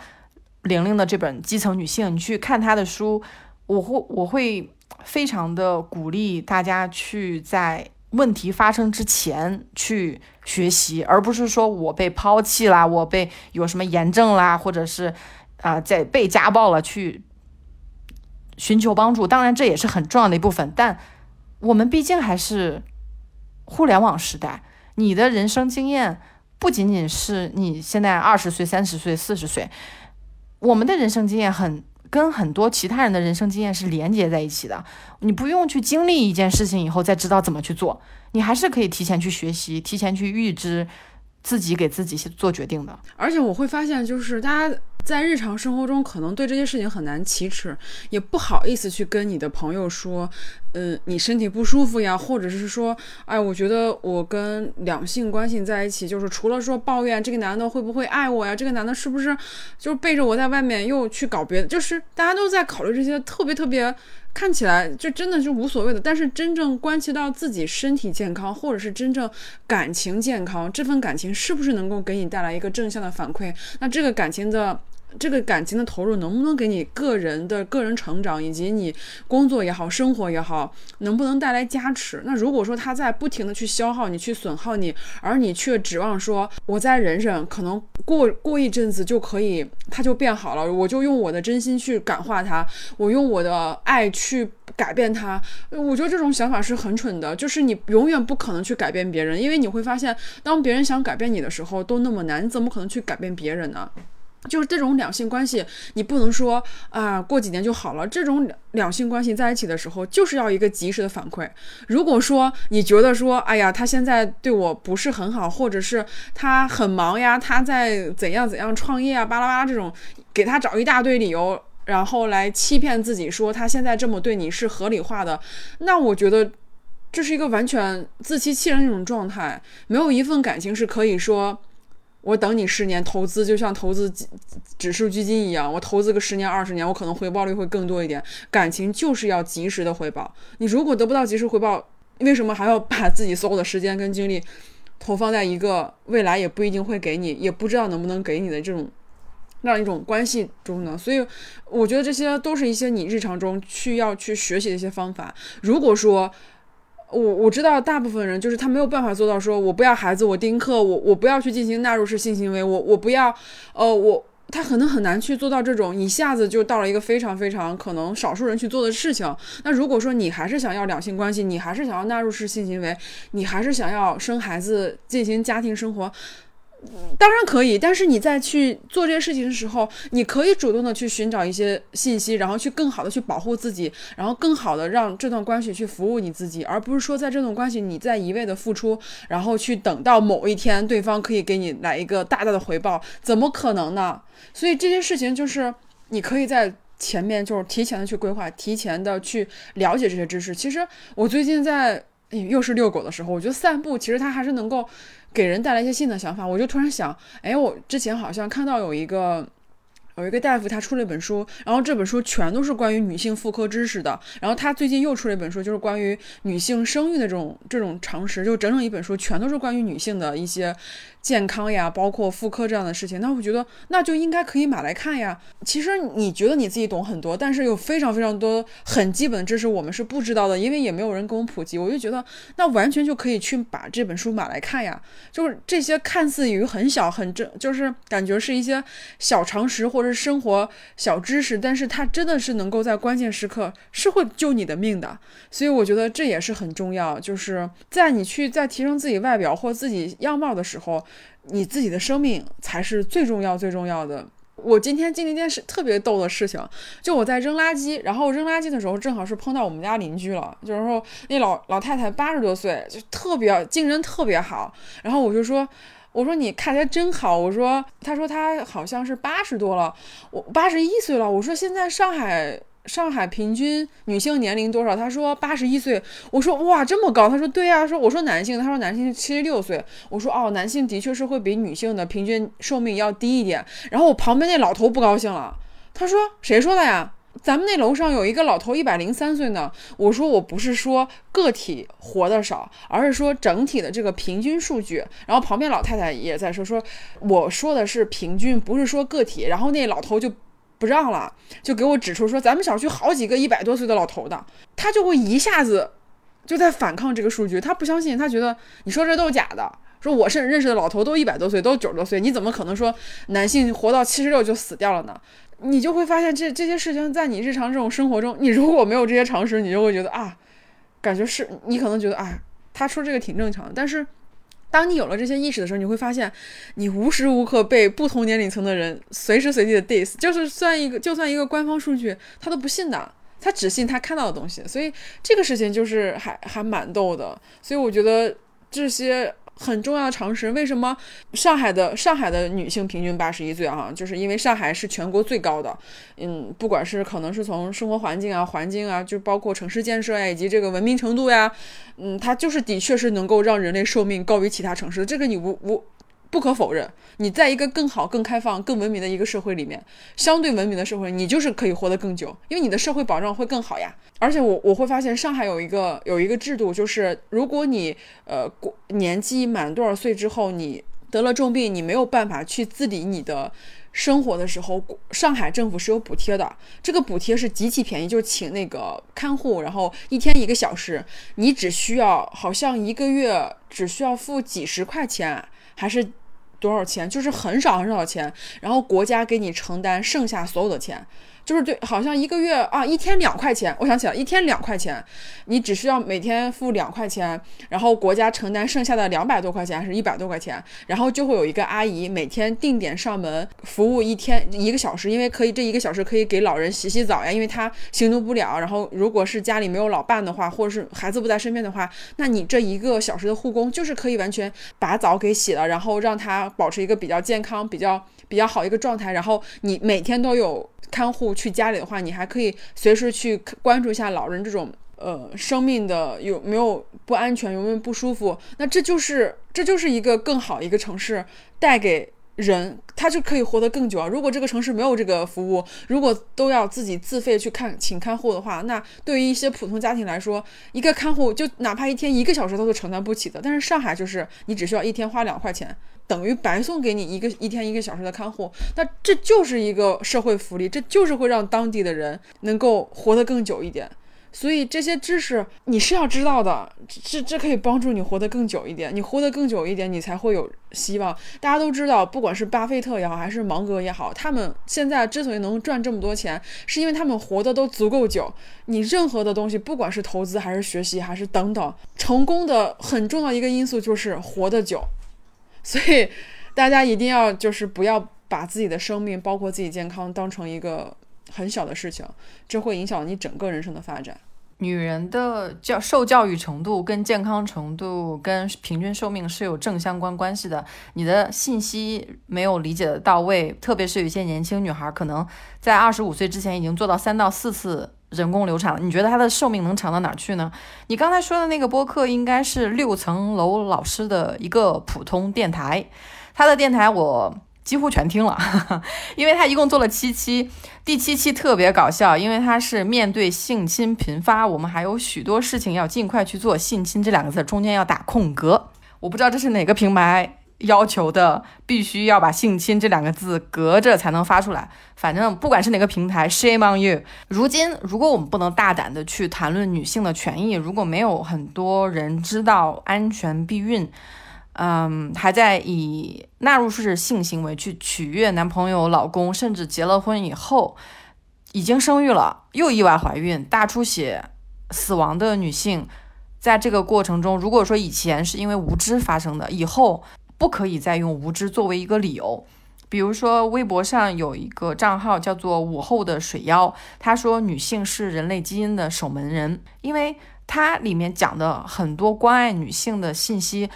玲玲的这本《基层女性》，你去看她的书，我会我会非常的鼓励大家去在问题发生之前去学习，而不是说我被抛弃啦，我被有什么炎症啦，或者是啊在被家暴了去寻求帮助。当然这也是很重要的一部分，但我们毕竟还是互联网时代，你的人生经验不仅仅是你现在二十岁、三十岁、四十岁，我们的人生经验很跟很多其他人的人生经验是连接在一起的。你不用去经历一件事情以后再知道怎么去做，你还是可以提前去学习，提前去预知。自己给自己做决定的，而且我会发现，就是大家在日常生活中可能对这些事情很难启齿，也不好意思去跟你的朋友说，嗯，你身体不舒服呀，或者是说，哎，我觉得我跟两性关系在一起，就是除了说抱怨这个男的会不会爱我呀，这个男的是不是就是背着我在外面又去搞别的，就是大家都在考虑这些特别特别。看起来就真的是无所谓的，但是真正关系到自己身体健康，或者是真正感情健康，这份感情是不是能够给你带来一个正向的反馈？那这个感情的。这个感情的投入能不能给你个人的个人成长，以及你工作也好、生活也好，能不能带来加持？那如果说他在不停的去消耗你、去损耗你，而你却指望说我再忍忍，可能过过一阵子就可以，他就变好了，我就用我的真心去感化他，我用我的爱去改变他。我觉得这种想法是很蠢的，就是你永远不可能去改变别人，因为你会发现，当别人想改变你的时候都那么难，你怎么可能去改变别人呢？就是这种两性关系，你不能说啊，过几年就好了。这种两性关系在一起的时候，就是要一个及时的反馈。如果说你觉得说，哎呀，他现在对我不是很好，或者是他很忙呀，他在怎样怎样创业啊，巴拉巴拉这种，给他找一大堆理由，然后来欺骗自己说他现在这么对你是合理化的，那我觉得这是一个完全自欺欺人的一种状态。没有一份感情是可以说。我等你十年投资，就像投资指指数基金一样，我投资个十年二十年，我可能回报率会更多一点。感情就是要及时的回报，你如果得不到及时回报，为什么还要把自己所有的时间跟精力投放在一个未来也不一定会给你，也不知道能不能给你的这种那一种关系中呢？所以我觉得这些都是一些你日常中需要去学习的一些方法。如果说，我我知道大部分人就是他没有办法做到，说我不要孩子，我丁克，我我不要去进行纳入式性行为，我我不要，呃，我他可能很难去做到这种一下子就到了一个非常非常可能少数人去做的事情。那如果说你还是想要两性关系，你还是想要纳入式性行为，你还是想要生孩子进行家庭生活。当然可以，但是你在去做这些事情的时候，你可以主动的去寻找一些信息，然后去更好的去保护自己，然后更好的让这段关系去服务你自己，而不是说在这段关系你在一味的付出，然后去等到某一天对方可以给你来一个大大的回报，怎么可能呢？所以这些事情就是你可以在前面就是提前的去规划，提前的去了解这些知识。其实我最近在又是遛狗的时候，我觉得散步其实它还是能够。给人带来一些新的想法，我就突然想，哎，我之前好像看到有一个有一个大夫，他出了一本书，然后这本书全都是关于女性妇科知识的，然后他最近又出了一本书，就是关于女性生育的这种这种常识，就整整一本书全都是关于女性的一些。健康呀，包括妇科这样的事情，那我觉得那就应该可以买来看呀。其实你觉得你自己懂很多，但是有非常非常多很基本的知识我们是不知道的，因为也没有人给我们普及。我就觉得那完全就可以去把这本书买来看呀。就是这些看似于很小很正，就是感觉是一些小常识或者是生活小知识，但是它真的是能够在关键时刻是会救你的命的。所以我觉得这也是很重要，就是在你去在提升自己外表或自己样貌的时候。你自己的生命才是最重要、最重要的。我今天经历一件事特别逗的事情，就我在扔垃圾，然后扔垃圾的时候，正好是碰到我们家邻居了。就是说，那老老太太八十多岁，就特别精神特别好。然后我就说：“我说你看起来真好。”我说：“她说她好像是八十多了，我八十一岁了。”我说：“现在上海。”上海平均女性年龄多少？他说八十一岁。我说哇，这么高？他说对呀。说我说男性，他说男性七十六岁。我说哦，男性的确是会比女性的平均寿命要低一点。然后我旁边那老头不高兴了，他说谁说的呀？咱们那楼上有一个老头一百零三岁呢。我说我不是说个体活的少，而是说整体的这个平均数据。然后旁边老太太也在说说，我说的是平均，不是说个体。然后那老头就。不让了，就给我指出说咱们小区好几个一百多岁的老头的，他就会一下子就在反抗这个数据，他不相信，他觉得你说这都是假的。说我是认识的老头都一百多岁，都九十多岁，你怎么可能说男性活到七十六就死掉了呢？你就会发现这这些事情在你日常这种生活中，你如果没有这些常识，你就会觉得啊，感觉是你可能觉得啊，他说这个挺正常的，但是。当你有了这些意识的时候，你会发现，你无时无刻被不同年龄层的人随时随地的 diss，就是算一个，就算一个官方数据，他都不信的，他只信他看到的东西，所以这个事情就是还还蛮逗的，所以我觉得这些。很重要的常识，为什么上海的上海的女性平均八十一岁啊？就是因为上海是全国最高的，嗯，不管是可能是从生活环境啊、环境啊，就包括城市建设呀，以及这个文明程度呀，嗯，它就是的确是能够让人类寿命高于其他城市，这个你无无。不可否认，你在一个更好、更开放、更文明的一个社会里面，相对文明的社会，你就是可以活得更久，因为你的社会保障会更好呀。而且我我会发现，上海有一个有一个制度，就是如果你呃过年纪满多少岁之后，你得了重病，你没有办法去自理你的生活的时候，上海政府是有补贴的。这个补贴是极其便宜，就是请那个看护，然后一天一个小时，你只需要好像一个月只需要付几十块钱，还是？多少钱？就是很少很少的钱，然后国家给你承担剩下所有的钱。就是对，好像一个月啊，一天两块钱。我想起来，一天两块钱，你只需要每天付两块钱，然后国家承担剩下的两百多块钱还是一百多块钱，然后就会有一个阿姨每天定点上门服务一天一个小时，因为可以这一个小时可以给老人洗洗澡呀，因为他行动不了。然后如果是家里没有老伴的话，或者是孩子不在身边的话，那你这一个小时的护工就是可以完全把澡给洗了，然后让他保持一个比较健康、比较比较好一个状态，然后你每天都有。看护去家里的话，你还可以随时去关注一下老人这种呃生命的有没有不安全，有没有不舒服。那这就是这就是一个更好一个城市带给人，他就可以活得更久啊。如果这个城市没有这个服务，如果都要自己自费去看请看护的话，那对于一些普通家庭来说，一个看护就哪怕一天一个小时他都承担不起的。但是上海就是你只需要一天花两块钱。等于白送给你一个一天一个小时的看护，那这就是一个社会福利，这就是会让当地的人能够活得更久一点。所以这些知识你是要知道的，这这可以帮助你活得更久一点。你活得更久一点，你才会有希望。大家都知道，不管是巴菲特也好，还是芒格也好，他们现在之所以能赚这么多钱，是因为他们活得都足够久。你任何的东西，不管是投资还是学习还是等等，成功的很重要一个因素就是活得久。所以，大家一定要就是不要把自己的生命，包括自己健康，当成一个很小的事情，这会影响你整个人生的发展。女人的教受教育程度跟健康程度跟平均寿命是有正相关关系的。你的信息没有理解的到位，特别是有些年轻女孩，可能在二十五岁之前已经做到三到四次。人工流产了，你觉得她的寿命能长到哪去呢？你刚才说的那个播客应该是六层楼老师的一个普通电台，他的电台我几乎全听了，因为他一共做了七期，第七期特别搞笑，因为他是面对性侵频发，我们还有许多事情要尽快去做，性侵这两个字中间要打空格，我不知道这是哪个平台。要求的必须要把“性侵”这两个字隔着才能发出来。反正不管是哪个平台，shame on you。如今，如果我们不能大胆的去谈论女性的权益，如果没有很多人知道安全避孕，嗯，还在以纳入式性行为去取悦男朋友、老公，甚至结了婚以后已经生育了又意外怀孕、大出血死亡的女性，在这个过程中，如果说以前是因为无知发生的，以后。不可以再用无知作为一个理由，比如说微博上有一个账号叫做“午后的水妖”，他说女性是人类基因的守门人，因为它里面讲的很多关爱女性的信息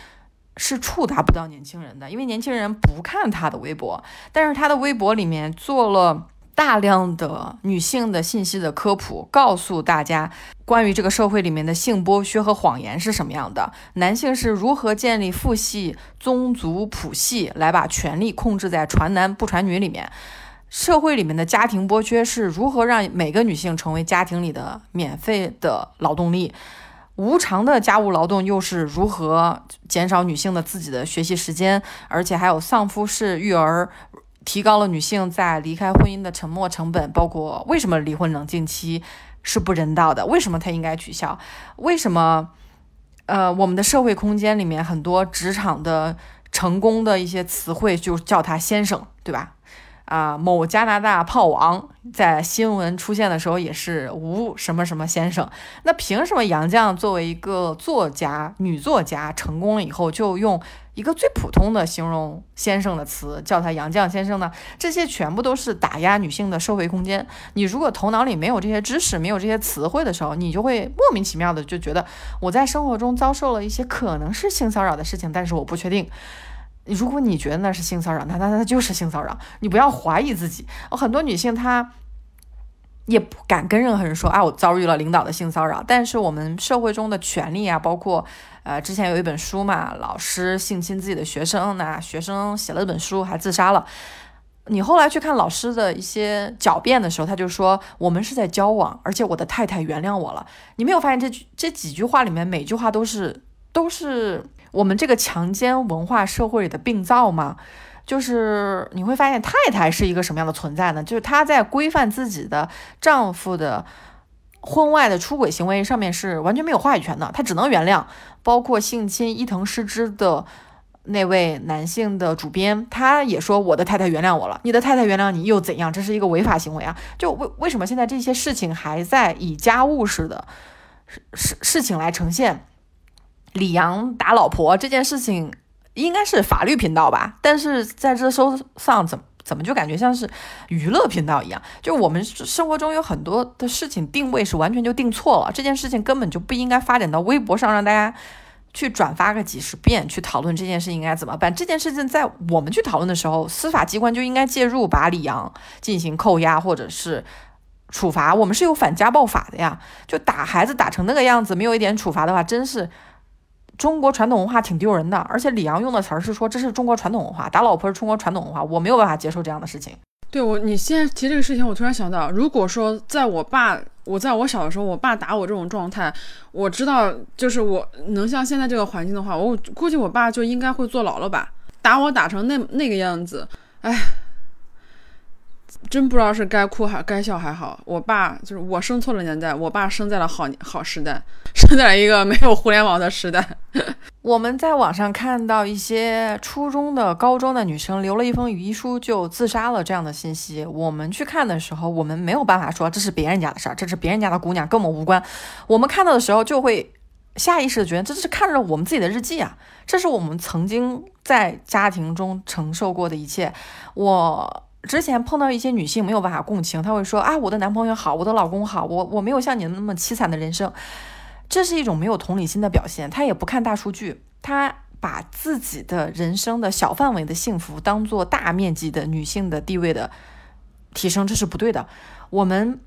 是触达不到年轻人的，因为年轻人不看他的微博，但是他的微博里面做了。大量的女性的信息的科普，告诉大家关于这个社会里面的性剥削和谎言是什么样的，男性是如何建立父系、宗族谱系来把权力控制在传男不传女里面，社会里面的家庭剥削是如何让每个女性成为家庭里的免费的劳动力，无偿的家务劳动又是如何减少女性的自己的学习时间，而且还有丧夫式育儿。提高了女性在离开婚姻的沉没成本，包括为什么离婚冷静期是不人道的，为什么它应该取消，为什么，呃，我们的社会空间里面很多职场的成功的一些词汇就叫他先生，对吧？啊，某加拿大炮王在新闻出现的时候也是吴什么什么先生。那凭什么杨绛作为一个作家、女作家成功了以后，就用一个最普通的形容先生的词叫他杨绛先生呢？这些全部都是打压女性的社会空间。你如果头脑里没有这些知识、没有这些词汇的时候，你就会莫名其妙的就觉得我在生活中遭受了一些可能是性骚扰的事情，但是我不确定。如果你觉得那是性骚扰，那那那就是性骚扰，你不要怀疑自己。很多女性她也不敢跟任何人说啊，我遭遇了领导的性骚扰。但是我们社会中的权利啊，包括呃，之前有一本书嘛，老师性侵自己的学生，那学生写了一本书还自杀了。你后来去看老师的一些狡辩的时候，他就说我们是在交往，而且我的太太原谅我了。你没有发现这句这几句话里面每句话都是都是。我们这个强奸文化社会里的病灶吗？就是你会发现太太是一个什么样的存在呢？就是她在规范自己的丈夫的婚外的出轨行为上面是完全没有话语权的，她只能原谅。包括性侵伊藤诗织的那位男性的主编，他也说我的太太原谅我了。你的太太原谅你又怎样？这是一个违法行为啊！就为为什么现在这些事情还在以家务事的事事情来呈现？李阳打老婆这件事情应该是法律频道吧，但是在这收上怎么怎么就感觉像是娱乐频道一样？就我们生活中有很多的事情定位是完全就定错了，这件事情根本就不应该发展到微博上让大家去转发个几十遍去讨论这件事应该怎么办。这件事情在我们去讨论的时候，司法机关就应该介入，把李阳进行扣押或者是处罚。我们是有反家暴法的呀，就打孩子打成那个样子，没有一点处罚的话，真是。中国传统文化挺丢人的，而且李阳用的词儿是说这是中国传统文化，打老婆是中国传统文化，我没有办法接受这样的事情。对我，你现在提这个事情，我突然想到，如果说在我爸，我在我小的时候，我爸打我这种状态，我知道就是我能像现在这个环境的话，我估计我爸就应该会坐牢了吧？打我打成那那个样子，哎。真不知道是该哭还该笑还好，我爸就是我生错了年代，我爸生在了好好时代，生在了一个没有互联网的时代。我们在网上看到一些初中的、高中的女生留了一封遗书就自杀了这样的信息，我们去看的时候，我们没有办法说这是别人家的事儿，这是别人家的姑娘跟我们无关。我们看到的时候就会下意识的觉得这是看着我们自己的日记啊，这是我们曾经在家庭中承受过的一切。我。之前碰到一些女性没有办法共情，她会说啊，我的男朋友好，我的老公好，我我没有像你那么凄惨的人生，这是一种没有同理心的表现。她也不看大数据，她把自己的人生的小范围的幸福当做大面积的女性的地位的提升，这是不对的。我们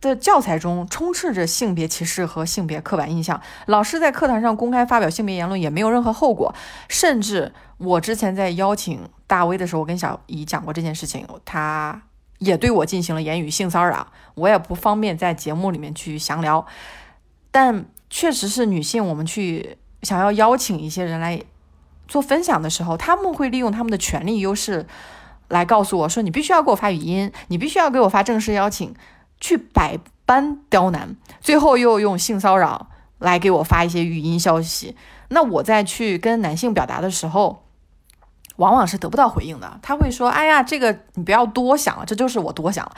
的教材中充斥着性别歧视和性别刻板印象，老师在课堂上公开发表性别言论也没有任何后果，甚至我之前在邀请。大 V 的时候，我跟小姨讲过这件事情，他也对我进行了言语性骚扰，我也不方便在节目里面去详聊。但确实是女性，我们去想要邀请一些人来做分享的时候，他们会利用他们的权力优势来告诉我说：“你必须要给我发语音，你必须要给我发正式邀请，去百般刁难，最后又用性骚扰来给我发一些语音消息。”那我再去跟男性表达的时候。往往是得不到回应的，他会说：“哎呀，这个你不要多想了，这就是我多想了。”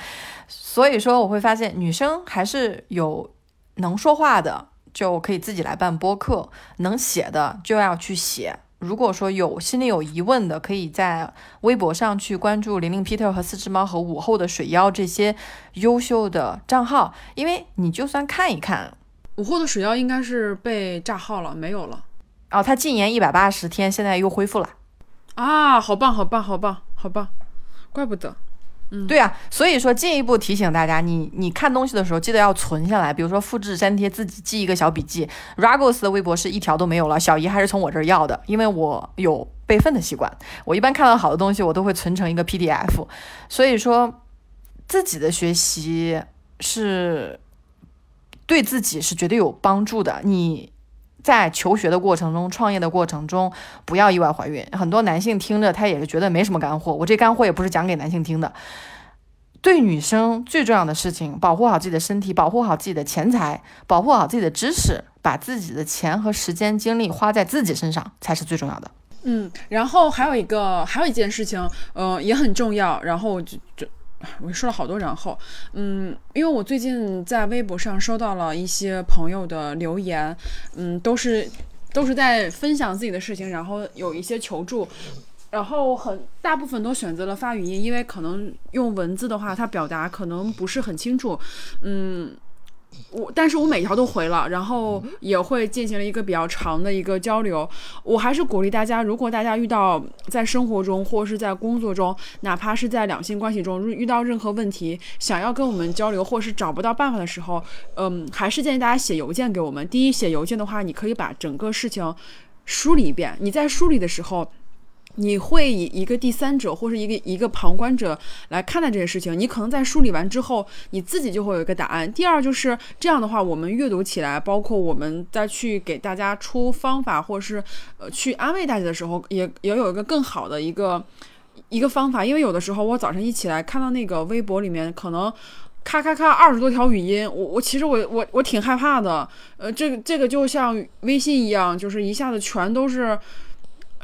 所以说，我会发现女生还是有能说话的，就可以自己来办播客；能写的就要去写。如果说有心里有疑问的，可以在微博上去关注玲玲、Peter 和四只猫和午后的水妖这些优秀的账号，因为你就算看一看，午后的水妖应该是被炸号了，没有了。哦，他禁言一百八十天，现在又恢复了。啊，好棒，好棒，好棒，好棒，怪不得，对啊，所以说进一步提醒大家，你你看东西的时候记得要存下来，比如说复制粘贴，自己记一个小笔记。Ragos 的微博是一条都没有了，小姨还是从我这儿要的，因为我有备份的习惯，我一般看到好的东西我都会存成一个 PDF。所以说，自己的学习是对自己是绝对有帮助的，你。在求学的过程中，创业的过程中，不要意外怀孕。很多男性听着，他也是觉得没什么干货。我这干货也不是讲给男性听的。对女生最重要的事情，保护好自己的身体，保护好自己的钱财，保护好自己的知识，把自己的钱和时间精力花在自己身上，才是最重要的。嗯，然后还有一个，还有一件事情，呃，也很重要。然后就就，我说了好多然后，嗯，因为我最近在微博上收到了一些朋友的留言，嗯，都是都是在分享自己的事情，然后有一些求助，然后很大部分都选择了发语音，因为可能用文字的话，它表达可能不是很清楚，嗯。我，但是我每条都回了，然后也会进行了一个比较长的一个交流。我还是鼓励大家，如果大家遇到在生活中或是在工作中，哪怕是在两性关系中遇到任何问题，想要跟我们交流，或是找不到办法的时候，嗯，还是建议大家写邮件给我们。第一，写邮件的话，你可以把整个事情梳理一遍。你在梳理的时候。你会以一个第三者或是一个一个旁观者来看待这件事情，你可能在梳理完之后，你自己就会有一个答案。第二就是这样的话，我们阅读起来，包括我们再去给大家出方法，或是呃去安慰大家的时候，也也有一个更好的一个一个方法。因为有的时候我早上一起来看到那个微博里面可能咔咔咔二十多条语音，我我其实我我我挺害怕的。呃，这个这个就像微信一样，就是一下子全都是。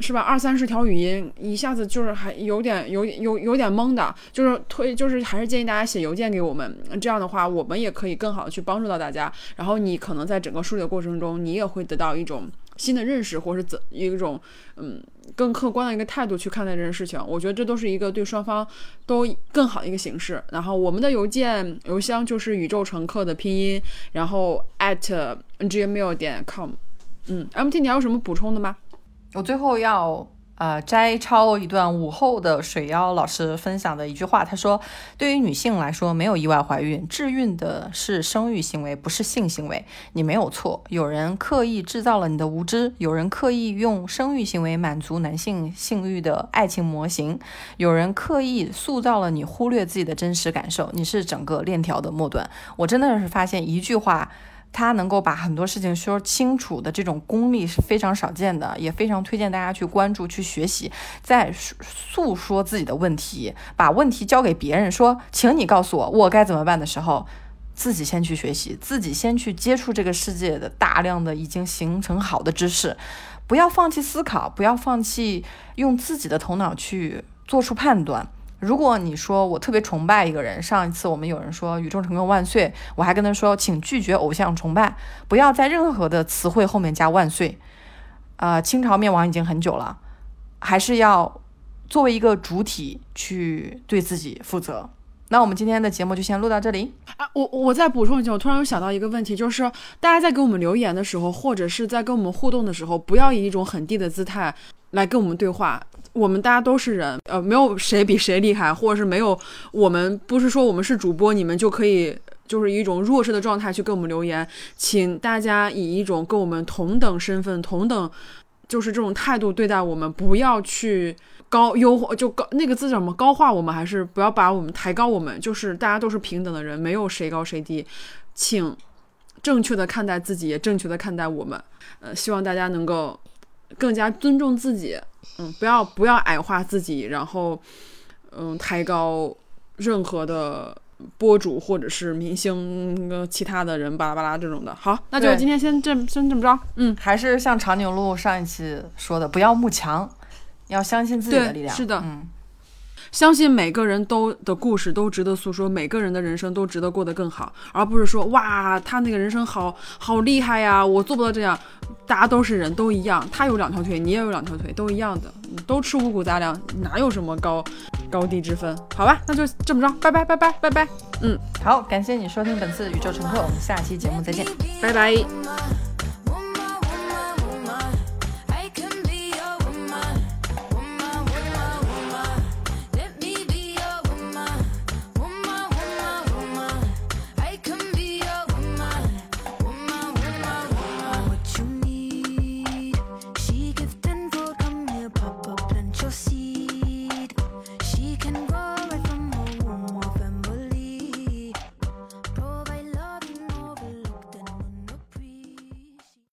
是吧？二三十条语音一下子就是还有点有有有点懵的，就是推就是还是建议大家写邮件给我们，这样的话我们也可以更好的去帮助到大家。然后你可能在整个梳理的过程中，你也会得到一种新的认识，或者是怎一种嗯更客观的一个态度去看待这件事情。我觉得这都是一个对双方都更好的一个形式。然后我们的邮件邮箱就是宇宙乘客的拼音，然后 at gmail 点 com。嗯，MT 你还有什么补充的吗？我最后要呃摘抄一段午后的水妖老师分享的一句话，他说：“对于女性来说，没有意外怀孕，致孕的是生育行为，不是性行为。你没有错。有人刻意制造了你的无知，有人刻意用生育行为满足男性性欲的爱情模型，有人刻意塑造了你忽略自己的真实感受。你是整个链条的末端。我真的是发现一句话。”他能够把很多事情说清楚的这种功力是非常少见的，也非常推荐大家去关注、去学习。在诉说自己的问题，把问题交给别人，说“请你告诉我我该怎么办”的时候，自己先去学习，自己先去接触这个世界的大量的已经形成好的知识，不要放弃思考，不要放弃用自己的头脑去做出判断。如果你说我特别崇拜一个人，上一次我们有人说宇宙成功万岁，我还跟他说，请拒绝偶像崇拜，不要在任何的词汇后面加万岁。啊，清朝灭亡已经很久了，还是要作为一个主体去对自己负责。那我们今天的节目就先录到这里啊！我我再补充一下，我突然又想到一个问题，就是大家在给我们留言的时候，或者是在跟我们互动的时候，不要以一种很低的姿态来跟我们对话。我们大家都是人，呃，没有谁比谁厉害，或者是没有我们不是说我们是主播，你们就可以就是一种弱势的状态去跟我们留言。请大家以一种跟我们同等身份、同等就是这种态度对待我们，不要去。高优就高那个字怎么高化我们还是不要把我们抬高我们就是大家都是平等的人没有谁高谁低，请正确的看待自己也正确的看待我们，呃希望大家能够更加尊重自己，嗯不要不要矮化自己，然后嗯抬高任何的博主或者是明星其他的人巴拉巴拉这种的。好，那就今天先这先这么着，嗯还是像长颈鹿上一期说的不要慕强。要相信自己的力量，是的，嗯，相信每个人都的故事都值得诉说，每个人的人生都值得过得更好，而不是说哇，他那个人生好好厉害呀，我做不到这样。大家都是人，都一样，他有两条腿，你也有两条腿，都一样的，都吃五谷杂粮，哪有什么高高低之分？好吧，那就这么着，拜拜拜拜拜拜，嗯，好，感谢你收听本次宇宙乘客，我们下期节目再见，拜拜。